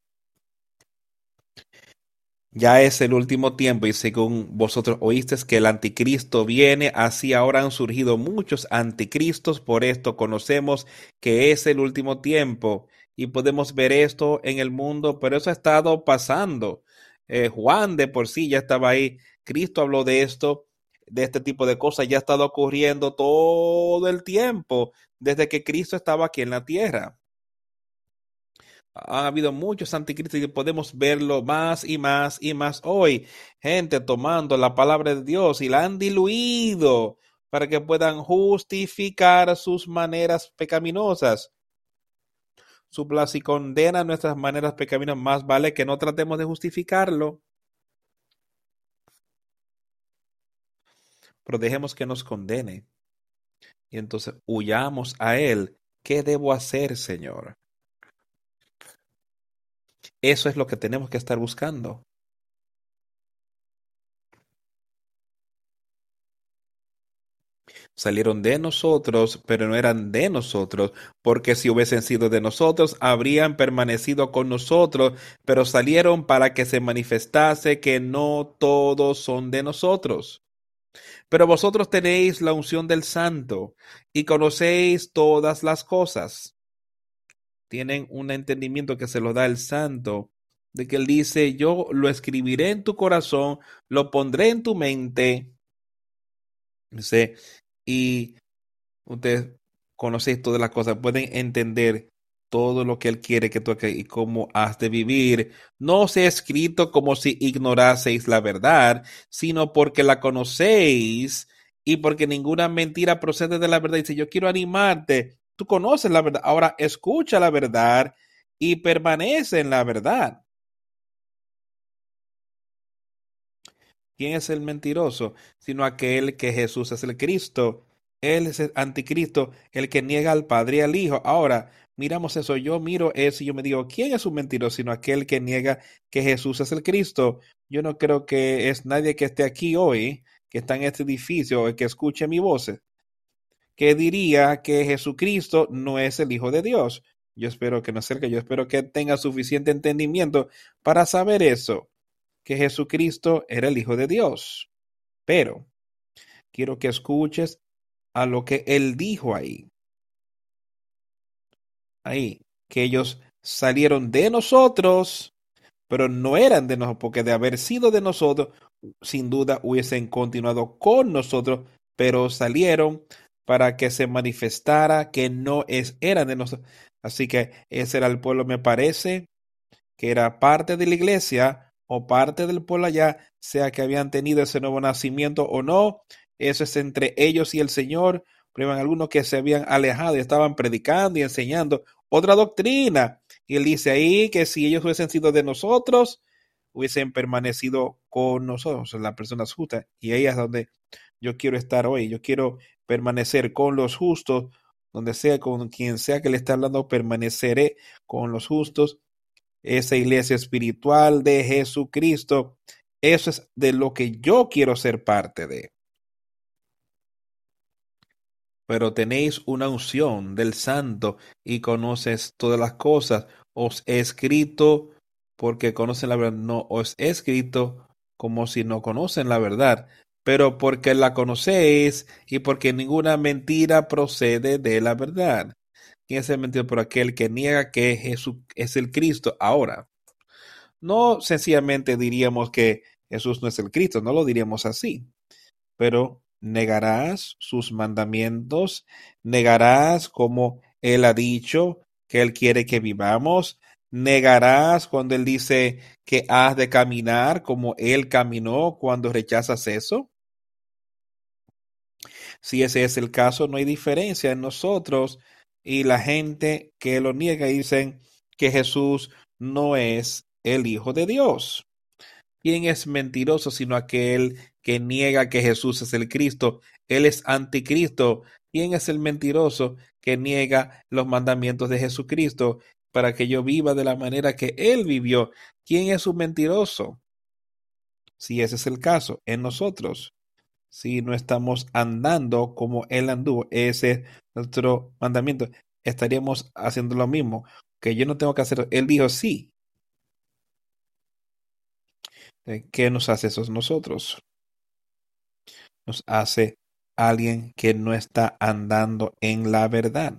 ya es el último tiempo y según vosotros oísteis que el anticristo viene, así ahora han surgido muchos anticristos, por esto conocemos que es el último tiempo y podemos ver esto en el mundo, pero eso ha estado pasando. Eh, Juan de por sí ya estaba ahí, Cristo habló de esto, de este tipo de cosas, ya ha estado ocurriendo todo el tiempo, desde que Cristo estaba aquí en la tierra ha habido muchos anticristos y podemos verlo más y más y más hoy. Gente tomando la palabra de Dios y la han diluido para que puedan justificar sus maneras pecaminosas. Supla y condena nuestras maneras pecaminosas, más vale que no tratemos de justificarlo. pero dejemos que nos condene. Y entonces huyamos a Él. ¿Qué debo hacer, Señor? Eso es lo que tenemos que estar buscando. salieron de nosotros, pero no eran de nosotros, porque si hubiesen sido de nosotros, habrían permanecido con nosotros, pero salieron para que se manifestase que no todos son de nosotros. Pero vosotros tenéis la unción del Santo y conocéis todas las cosas. Tienen un entendimiento que se lo da el Santo, de que Él dice, yo lo escribiré en tu corazón, lo pondré en tu mente. Dice, y ustedes conocen todas las cosas, pueden entender todo lo que Él quiere que tú y cómo has de vivir. No se ha escrito como si ignoraseis la verdad, sino porque la conocéis y porque ninguna mentira procede de la verdad. Dice, yo quiero animarte. Tú conoces la verdad. Ahora escucha la verdad y permanece en la verdad. ¿Quién es el mentiroso? Sino aquel que Jesús es el Cristo. Él es el anticristo, el que niega al Padre y al Hijo. Ahora, miramos eso, yo miro eso y yo me digo, ¿quién es un mentiroso? Sino aquel que niega que Jesús es el Cristo. Yo no creo que es nadie que esté aquí hoy, que está en este edificio, que escuche mi voz, que diría que Jesucristo no es el Hijo de Dios. Yo espero que no sea que yo espero que tenga suficiente entendimiento para saber eso que Jesucristo era el Hijo de Dios. Pero quiero que escuches a lo que él dijo ahí. Ahí, que ellos salieron de nosotros, pero no eran de nosotros, porque de haber sido de nosotros, sin duda hubiesen continuado con nosotros, pero salieron para que se manifestara que no es, eran de nosotros. Así que ese era el pueblo, me parece, que era parte de la iglesia, o parte del pueblo allá, sea que habían tenido ese nuevo nacimiento o no, eso es entre ellos y el Señor, pero algunos que se habían alejado y estaban predicando y enseñando otra doctrina. Y él dice ahí que si ellos hubiesen sido de nosotros, hubiesen permanecido con nosotros, las personas justas. Y ahí es donde yo quiero estar hoy. Yo quiero permanecer con los justos, donde sea, con quien sea que le esté hablando, permaneceré con los justos esa iglesia espiritual de Jesucristo. Eso es de lo que yo quiero ser parte de. Pero tenéis una unción del santo y conoces todas las cosas. Os he escrito porque conocen la verdad. No os he escrito como si no conocen la verdad, pero porque la conocéis y porque ninguna mentira procede de la verdad. ¿Quién es el mentiroso? Por aquel que niega que Jesús es el Cristo. Ahora, no sencillamente diríamos que Jesús no es el Cristo, no lo diríamos así, pero negarás sus mandamientos, negarás como Él ha dicho que Él quiere que vivamos, negarás cuando Él dice que has de caminar como Él caminó cuando rechazas eso. Si ese es el caso, no hay diferencia en nosotros y la gente que lo niega dicen que Jesús no es el Hijo de Dios. ¿Quién es mentiroso sino aquel que niega que Jesús es el Cristo? Él es anticristo. ¿Quién es el mentiroso que niega los mandamientos de Jesucristo para que yo viva de la manera que Él vivió? ¿Quién es un mentiroso? Si ese es el caso, en nosotros si no estamos andando como Él anduvo. Ese es nuestro mandamiento. Estaríamos haciendo lo mismo. Que yo no tengo que hacer. Él dijo sí. Eh, ¿Qué nos hace eso nosotros? Nos hace alguien que no está andando en la verdad.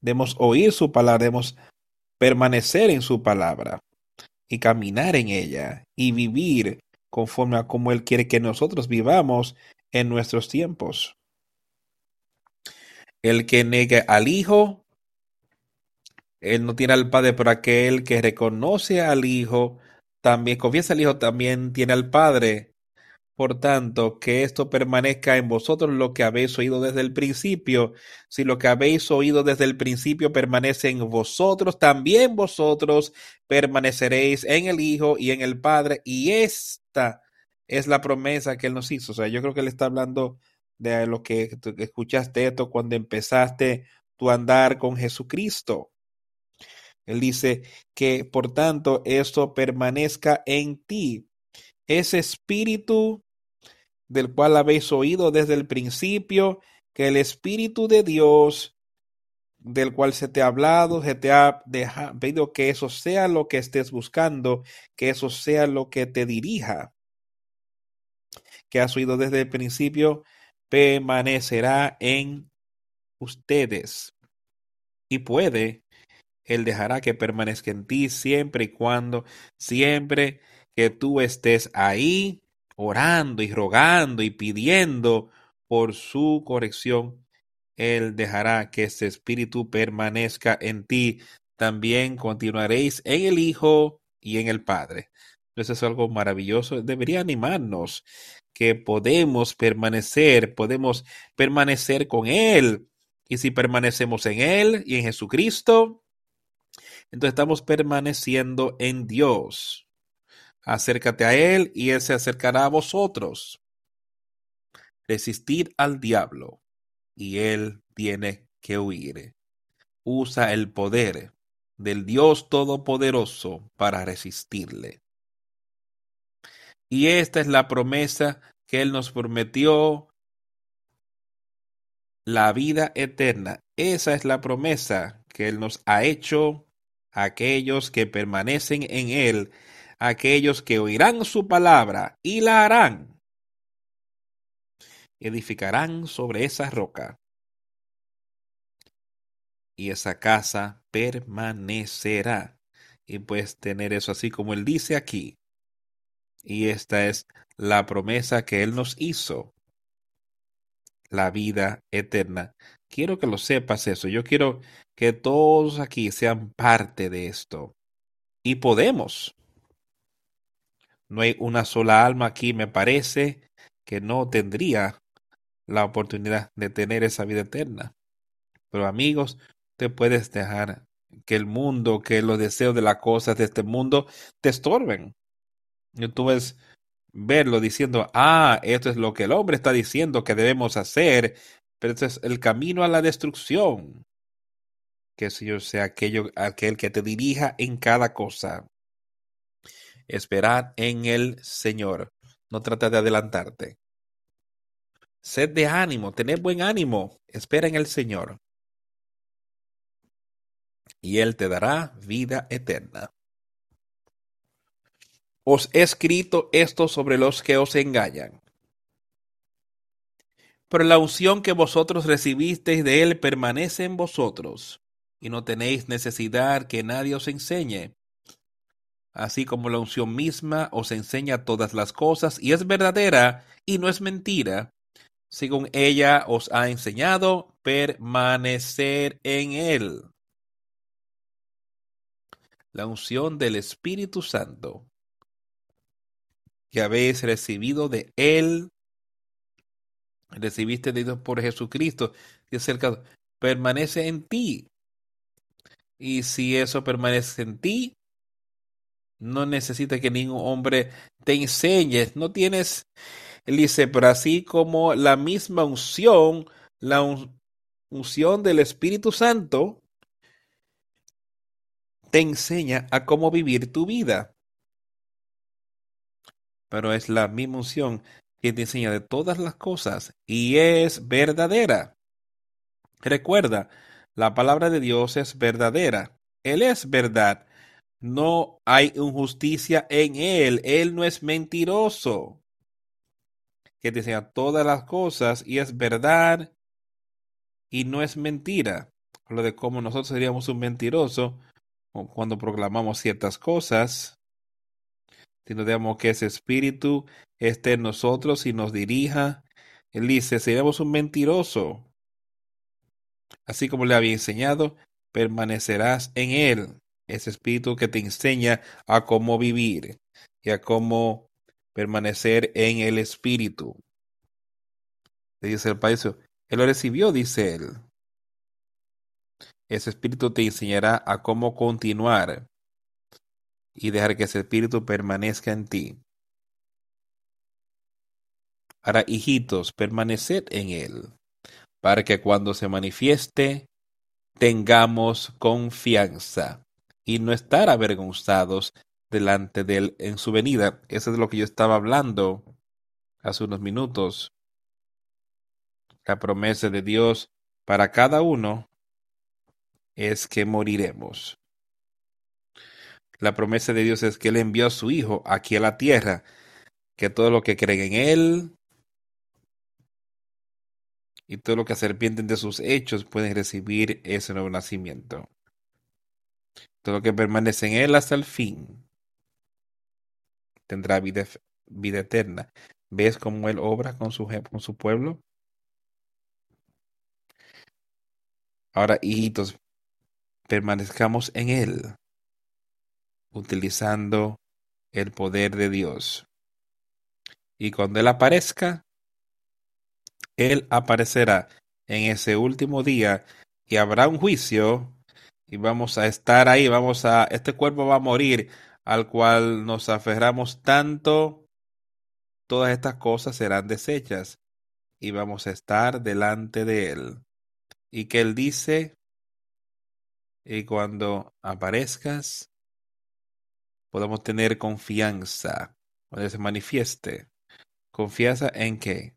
Debemos oír su palabra, debemos permanecer en su palabra y caminar en ella y vivir conforme a cómo Él quiere que nosotros vivamos en nuestros tiempos. El que negue al Hijo, Él no tiene al Padre, pero aquel que reconoce al Hijo, también confiesa al Hijo, también tiene al Padre. Por tanto, que esto permanezca en vosotros lo que habéis oído desde el principio. Si lo que habéis oído desde el principio permanece en vosotros, también vosotros permaneceréis en el Hijo y en el Padre. Y es la promesa que Él nos hizo. O sea, yo creo que Él está hablando de lo que tú escuchaste esto cuando empezaste tu andar con Jesucristo. Él dice que, por tanto, esto permanezca en ti. Ese espíritu del cual habéis oído desde el principio, que el Espíritu de Dios, del cual se te ha hablado, se te ha pedido que eso sea lo que estés buscando, que eso sea lo que te dirija, que has oído desde el principio, permanecerá en ustedes. Y puede, Él dejará que permanezca en ti siempre y cuando, siempre que tú estés ahí orando y rogando y pidiendo por su corrección, Él dejará que este espíritu permanezca en ti. También continuaréis en el Hijo y en el Padre. Eso es algo maravilloso. Debería animarnos que podemos permanecer, podemos permanecer con Él. Y si permanecemos en Él y en Jesucristo, entonces estamos permaneciendo en Dios. Acércate a Él y Él se acercará a vosotros. Resistid al diablo y Él tiene que huir. Usa el poder del Dios Todopoderoso para resistirle. Y esta es la promesa que Él nos prometió, la vida eterna. Esa es la promesa que Él nos ha hecho a aquellos que permanecen en Él aquellos que oirán su palabra y la harán. Edificarán sobre esa roca y esa casa permanecerá. Y puedes tener eso así como él dice aquí. Y esta es la promesa que él nos hizo. La vida eterna. Quiero que lo sepas eso. Yo quiero que todos aquí sean parte de esto. Y podemos. No hay una sola alma aquí, me parece, que no tendría la oportunidad de tener esa vida eterna. Pero amigos, te puedes dejar que el mundo, que los deseos de las cosas de este mundo te estorben. Y tú ves verlo diciendo, ah, esto es lo que el hombre está diciendo que debemos hacer, pero esto es el camino a la destrucción. Que si yo sea aquello, aquel que te dirija en cada cosa. Esperad en el Señor. No trata de adelantarte. Sed de ánimo, tened buen ánimo. Espera en el Señor. Y Él te dará vida eterna. Os he escrito esto sobre los que os engañan. Pero la unción que vosotros recibisteis de Él permanece en vosotros, y no tenéis necesidad que nadie os enseñe así como la unción misma os enseña todas las cosas y es verdadera y no es mentira, según ella os ha enseñado, permanecer en él. La unción del Espíritu Santo que habéis recibido de él, recibiste de Dios por Jesucristo, y acerca, permanece en ti. Y si eso permanece en ti, no necesita que ningún hombre te enseñe. No tienes, él dice, pero así como la misma unción, la unción del Espíritu Santo, te enseña a cómo vivir tu vida. Pero es la misma unción que te enseña de todas las cosas y es verdadera. Recuerda, la palabra de Dios es verdadera. Él es verdad no hay injusticia en él. Él no es mentiroso. Que te enseña todas las cosas y es verdad y no es mentira. Lo de cómo nosotros seríamos un mentiroso cuando proclamamos ciertas cosas. Si nos damos que ese espíritu esté en nosotros y nos dirija. Él dice, seríamos un mentiroso. Así como le había enseñado, permanecerás en él ese espíritu que te enseña a cómo vivir y a cómo permanecer en el espíritu. dice el país, él lo recibió, dice él. Ese espíritu te enseñará a cómo continuar y dejar que ese espíritu permanezca en ti. Ahora, hijitos, permaneced en Él, para que cuando se manifieste tengamos confianza y no estar avergonzados delante de Él en su venida. Eso es de lo que yo estaba hablando hace unos minutos. La promesa de Dios para cada uno es que moriremos. La promesa de Dios es que Él envió a su Hijo aquí a la tierra, que todo lo que creen en Él y todo lo que se arrepienten de sus hechos pueden recibir ese nuevo nacimiento. Todo lo que permanece en Él hasta el fin tendrá vida, vida eterna. ¿Ves cómo Él obra con su, con su pueblo? Ahora, hijitos, permanezcamos en Él, utilizando el poder de Dios. Y cuando Él aparezca, Él aparecerá en ese último día y habrá un juicio y vamos a estar ahí, vamos a, este cuerpo va a morir al cual nos aferramos tanto, todas estas cosas serán desechas y vamos a estar delante de Él. Y que Él dice, y cuando aparezcas, podemos tener confianza, cuando se manifieste. ¿Confianza en qué?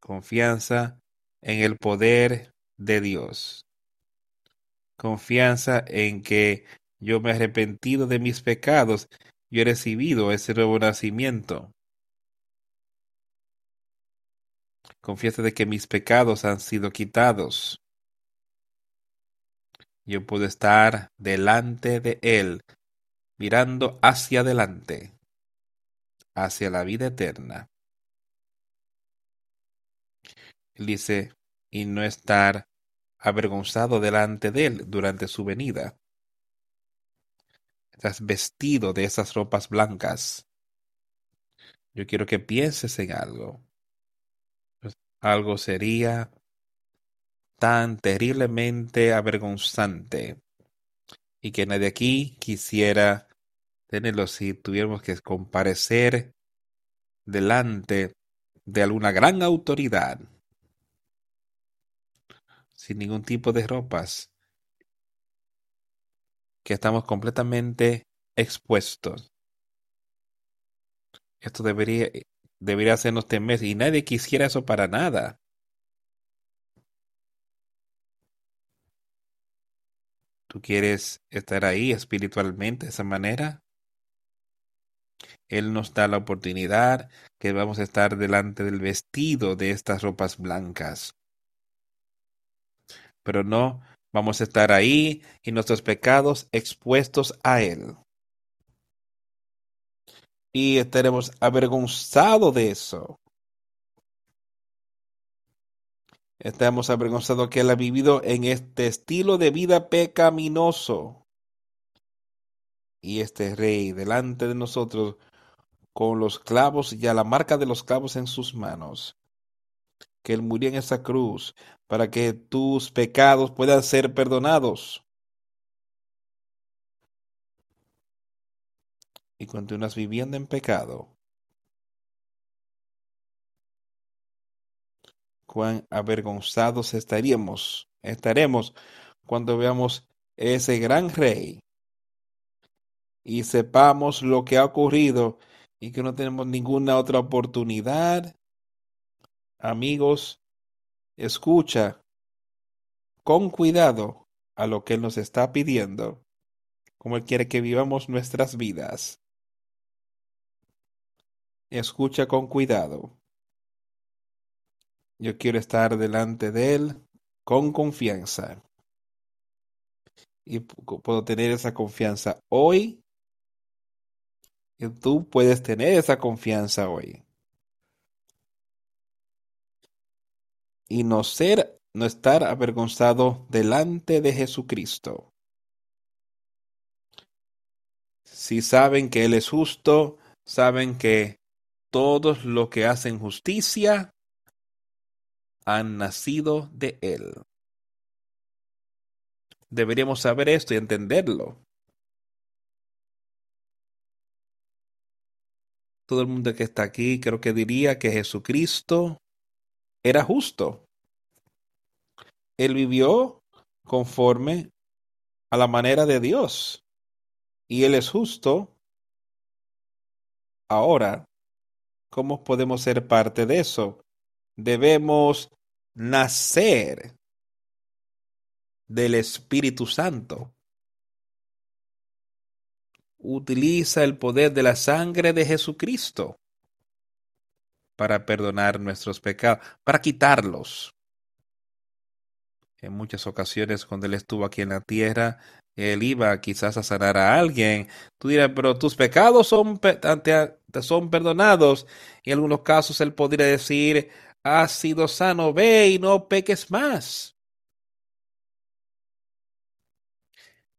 Confianza en el poder de Dios. Confianza en que yo me he arrepentido de mis pecados, yo he recibido ese nuevo nacimiento. Confianza de que mis pecados han sido quitados. Yo puedo estar delante de Él, mirando hacia adelante, hacia la vida eterna. Él dice, y no estar avergonzado delante de Él durante su venida. Estás vestido de esas ropas blancas. Yo quiero que pienses en algo. Algo sería tan terriblemente avergonzante y que nadie aquí quisiera tenerlo si tuviéramos que comparecer delante de alguna gran autoridad sin ningún tipo de ropas que estamos completamente expuestos. Esto debería, debería hacernos temer y nadie quisiera eso para nada. ¿Tú quieres estar ahí espiritualmente de esa manera? Él nos da la oportunidad que vamos a estar delante del vestido de estas ropas blancas. Pero no vamos a estar ahí y nuestros pecados expuestos a Él. Y estaremos avergonzados de eso. Estamos avergonzados que Él ha vivido en este estilo de vida pecaminoso. Y este rey delante de nosotros con los clavos y a la marca de los clavos en sus manos. Que Él murió en esa cruz para que tus pecados puedan ser perdonados. Y continúas viviendo en pecado. cuán avergonzados estaríamos, estaremos cuando veamos ese gran rey y sepamos lo que ha ocurrido y que no tenemos ninguna otra oportunidad. Amigos, escucha con cuidado a lo que Él nos está pidiendo, como Él quiere que vivamos nuestras vidas. Escucha con cuidado. Yo quiero estar delante de Él con confianza. Y puedo tener esa confianza hoy. Y tú puedes tener esa confianza hoy. Y no ser, no estar avergonzado delante de Jesucristo. Si saben que Él es justo, saben que todos los que hacen justicia han nacido de Él. Deberíamos saber esto y entenderlo. todo el mundo que está aquí creo que diría que Jesucristo era justo. Él vivió conforme a la manera de Dios. Y Él es justo. Ahora, ¿cómo podemos ser parte de eso? Debemos nacer del Espíritu Santo. Utiliza el poder de la sangre de Jesucristo para perdonar nuestros pecados, para quitarlos. En muchas ocasiones cuando Él estuvo aquí en la tierra, Él iba quizás a sanar a alguien. Tú dirás, pero tus pecados son, son perdonados. Y en algunos casos Él podría decir, has sido sano, ve y no peques más.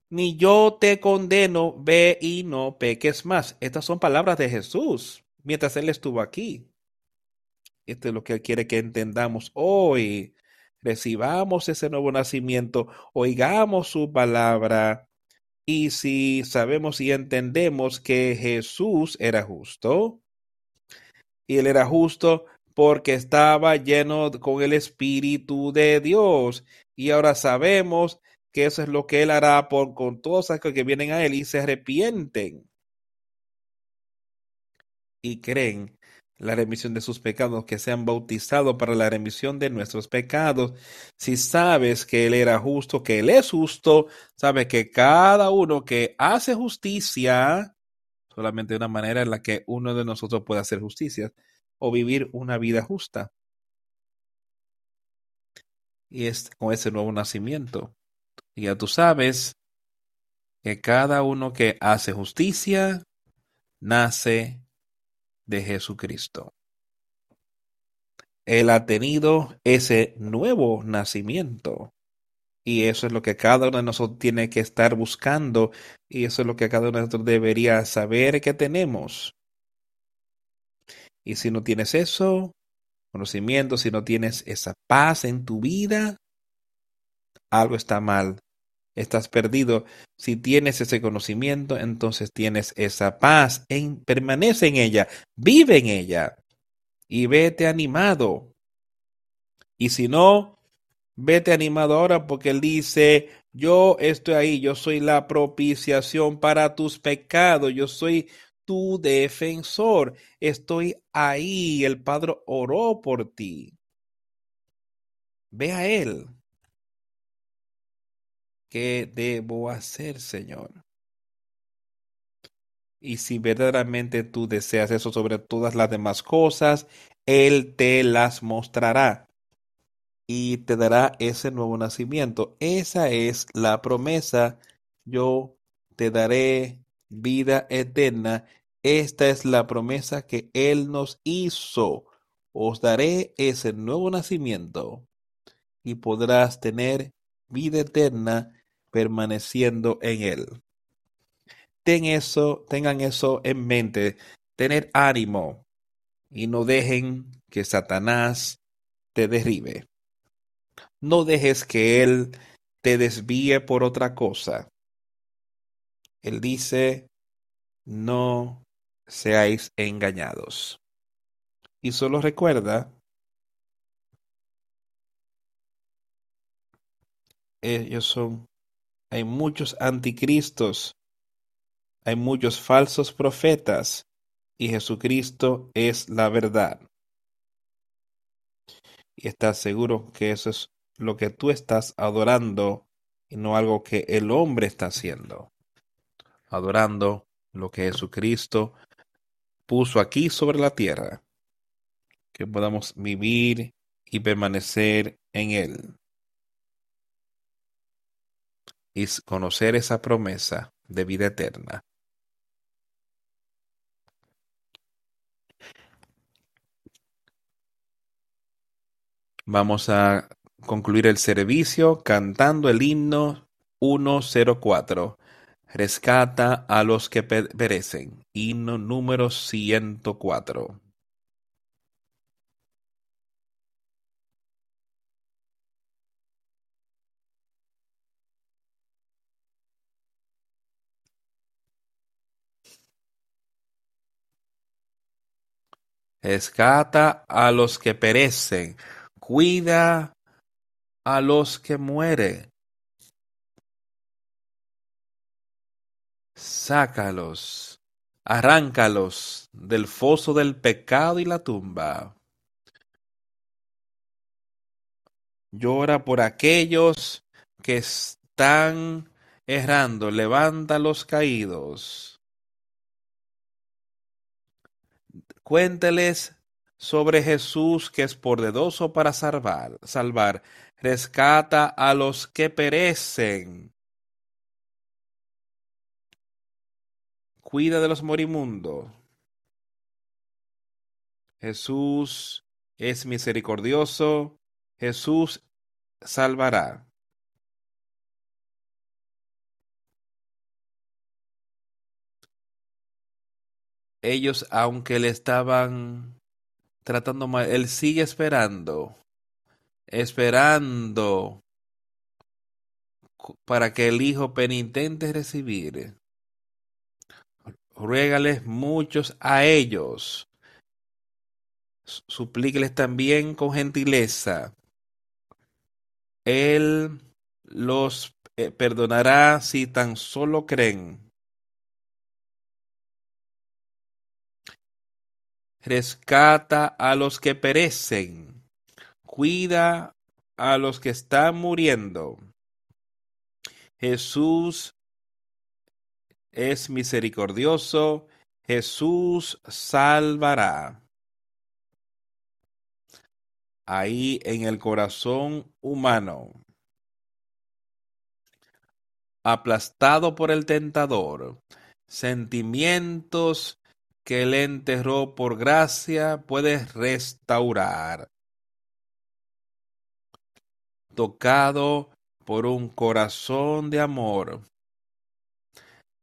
Ni yo te condeno, ve y no peques más. Estas son palabras de Jesús mientras Él estuvo aquí. Esto es lo que Él quiere que entendamos hoy. Recibamos ese nuevo nacimiento, oigamos su palabra. Y si sabemos y entendemos que Jesús era justo, y Él era justo porque estaba lleno con el Espíritu de Dios. Y ahora sabemos que eso es lo que Él hará por, con todos aquellos que vienen a Él y se arrepienten y creen la remisión de sus pecados, que sean bautizados para la remisión de nuestros pecados. Si sabes que Él era justo, que Él es justo, sabes que cada uno que hace justicia, solamente una manera en la que uno de nosotros puede hacer justicia, o vivir una vida justa. Y es con ese nuevo nacimiento. Y ya tú sabes que cada uno que hace justicia nace de Jesucristo. Él ha tenido ese nuevo nacimiento. Y eso es lo que cada uno de nosotros tiene que estar buscando. Y eso es lo que cada uno de nosotros debería saber que tenemos. Y si no tienes eso, conocimiento, si no tienes esa paz en tu vida, algo está mal. Estás perdido. Si tienes ese conocimiento, entonces tienes esa paz. Permanece en ella, vive en ella y vete animado. Y si no, vete animado ahora porque él dice, yo estoy ahí, yo soy la propiciación para tus pecados, yo soy tu defensor. Estoy ahí. El Padre oró por ti. Ve a Él. ¿Qué debo hacer, Señor? Y si verdaderamente tú deseas eso sobre todas las demás cosas, Él te las mostrará y te dará ese nuevo nacimiento. Esa es la promesa. Yo te daré vida eterna. Esta es la promesa que Él nos hizo. Os daré ese nuevo nacimiento y podrás tener vida eterna permaneciendo en Él. Ten eso, tengan eso en mente, tener ánimo y no dejen que Satanás te derribe. No dejes que Él te desvíe por otra cosa. Él dice, no seáis engañados. Y solo recuerda, ellos son, hay muchos anticristos, hay muchos falsos profetas, y Jesucristo es la verdad. Y estás seguro que eso es lo que tú estás adorando y no algo que el hombre está haciendo. Adorando lo que Jesucristo puso aquí sobre la tierra, que podamos vivir y permanecer en Él y conocer esa promesa de vida eterna. Vamos a concluir el servicio cantando el himno 104 rescata a los que perecen. Himno número 104. Rescata a los que perecen, cuida a los que mueren. Sácalos, arráncalos del foso del pecado y la tumba. Llora por aquellos que están errando, levanta los caídos. Cuénteles sobre Jesús que es poderoso para salvar, salvar. Rescata a los que perecen. Cuida de los moribundos. Jesús es misericordioso. Jesús salvará. Ellos, aunque le estaban tratando mal, él sigue esperando, esperando para que el Hijo penitente recibir. Ruégales muchos a ellos. Suplíqueles también con gentileza. Él los eh, perdonará si tan solo creen. Rescata a los que perecen, cuida a los que están muriendo. Jesús es misericordioso, Jesús salvará. Ahí en el corazón humano, aplastado por el tentador, sentimientos que Él enterró por gracia puede restaurar. Tocado por un corazón de amor,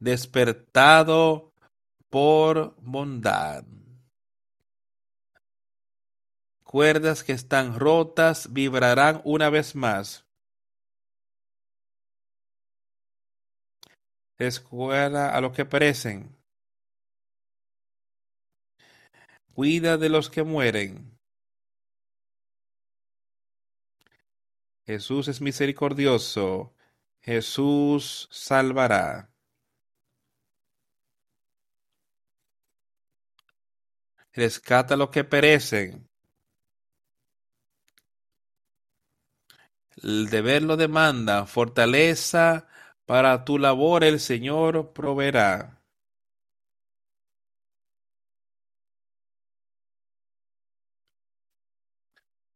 despertado por bondad. Cuerdas que están rotas vibrarán una vez más. Escuela a los que perecen cuida de los que mueren. Jesús es misericordioso, Jesús salvará. Rescata a los que perecen. El deber lo demanda, fortaleza para tu labor el Señor proveerá.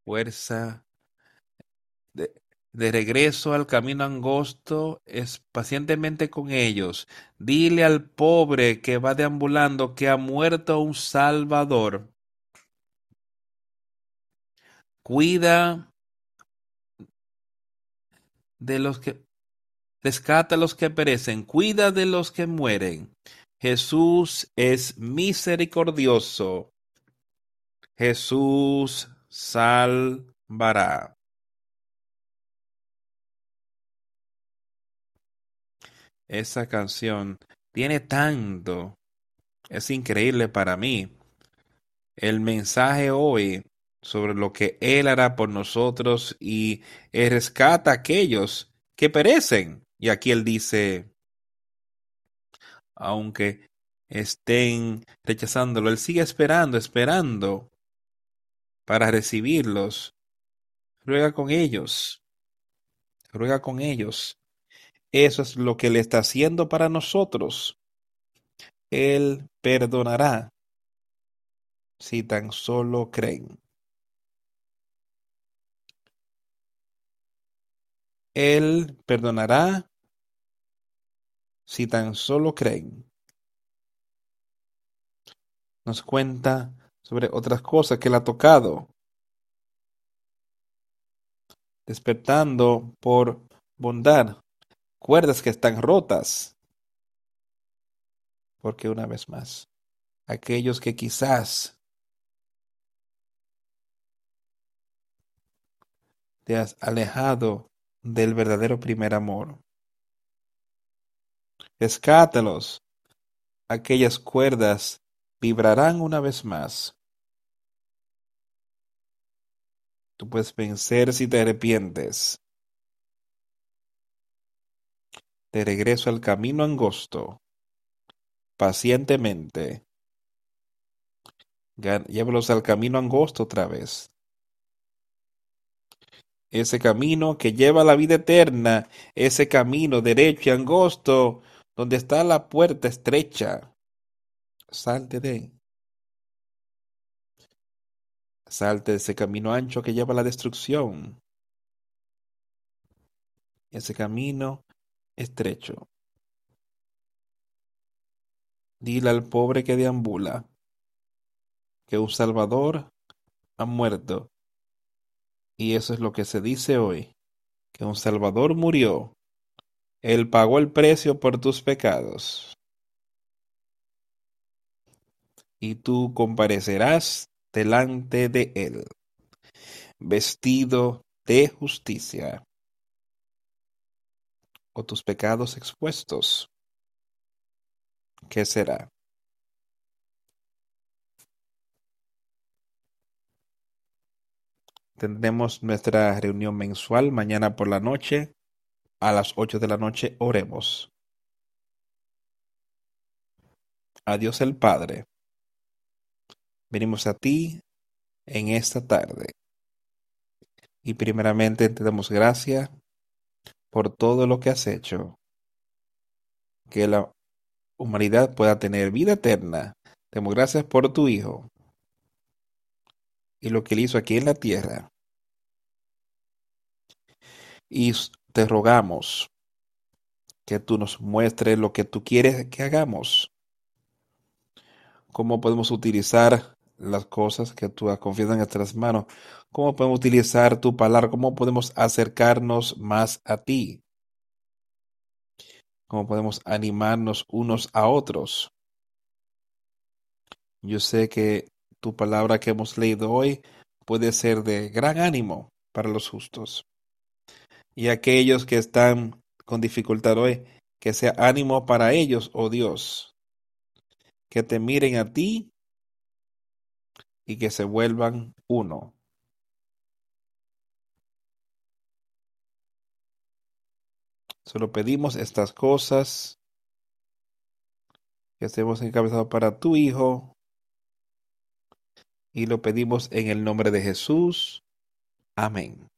Fuerza. De, regreso al camino angosto, es pacientemente con ellos. Dile al pobre que va deambulando que ha muerto un Salvador. Cuida de los que rescata a los que perecen, cuida de los que mueren. Jesús es misericordioso. Jesús salvará. Esa canción tiene tanto, es increíble para mí. El mensaje hoy sobre lo que Él hará por nosotros y rescata a aquellos que perecen. Y aquí Él dice, aunque estén rechazándolo, Él sigue esperando, esperando para recibirlos. Ruega con ellos. Ruega con ellos. Eso es lo que Él está haciendo para nosotros. Él perdonará si tan solo creen. Él perdonará si tan solo creen. Nos cuenta sobre otras cosas que él ha tocado, despertando por bondad cuerdas que están rotas. Porque una vez más, aquellos que quizás te has alejado del verdadero primer amor. Rescátalos. Aquellas cuerdas vibrarán una vez más. Tú puedes vencer si te arrepientes. De regreso al camino angosto, pacientemente. Llévalos al camino angosto otra vez. Ese camino que lleva a la vida eterna, ese camino derecho y angosto, donde está la puerta estrecha. Salte de. Salte de ese camino ancho que lleva a la destrucción. Ese camino estrecho. Dile al pobre que deambula que un Salvador ha muerto. Y eso es lo que se dice hoy, que un Salvador murió. Él pagó el precio por tus pecados. Y tú comparecerás delante de Él, vestido de justicia, o tus pecados expuestos. ¿Qué será? Tendremos nuestra reunión mensual mañana por la noche. A las 8 de la noche oremos. A Dios el Padre. Venimos a ti en esta tarde. Y primeramente te damos gracias por todo lo que has hecho. Que la humanidad pueda tener vida eterna. Te damos gracias por tu Hijo y lo que él hizo aquí en la tierra. Y te rogamos que tú nos muestres lo que tú quieres que hagamos. Cómo podemos utilizar las cosas que tú has en nuestras manos. Cómo podemos utilizar tu palabra. Cómo podemos acercarnos más a ti. Cómo podemos animarnos unos a otros. Yo sé que tu palabra que hemos leído hoy puede ser de gran ánimo para los justos. Y aquellos que están con dificultad hoy, que sea ánimo para ellos, oh Dios, que te miren a ti y que se vuelvan uno. Solo pedimos estas cosas que estemos encabezados para tu Hijo, y lo pedimos en el nombre de Jesús. Amén.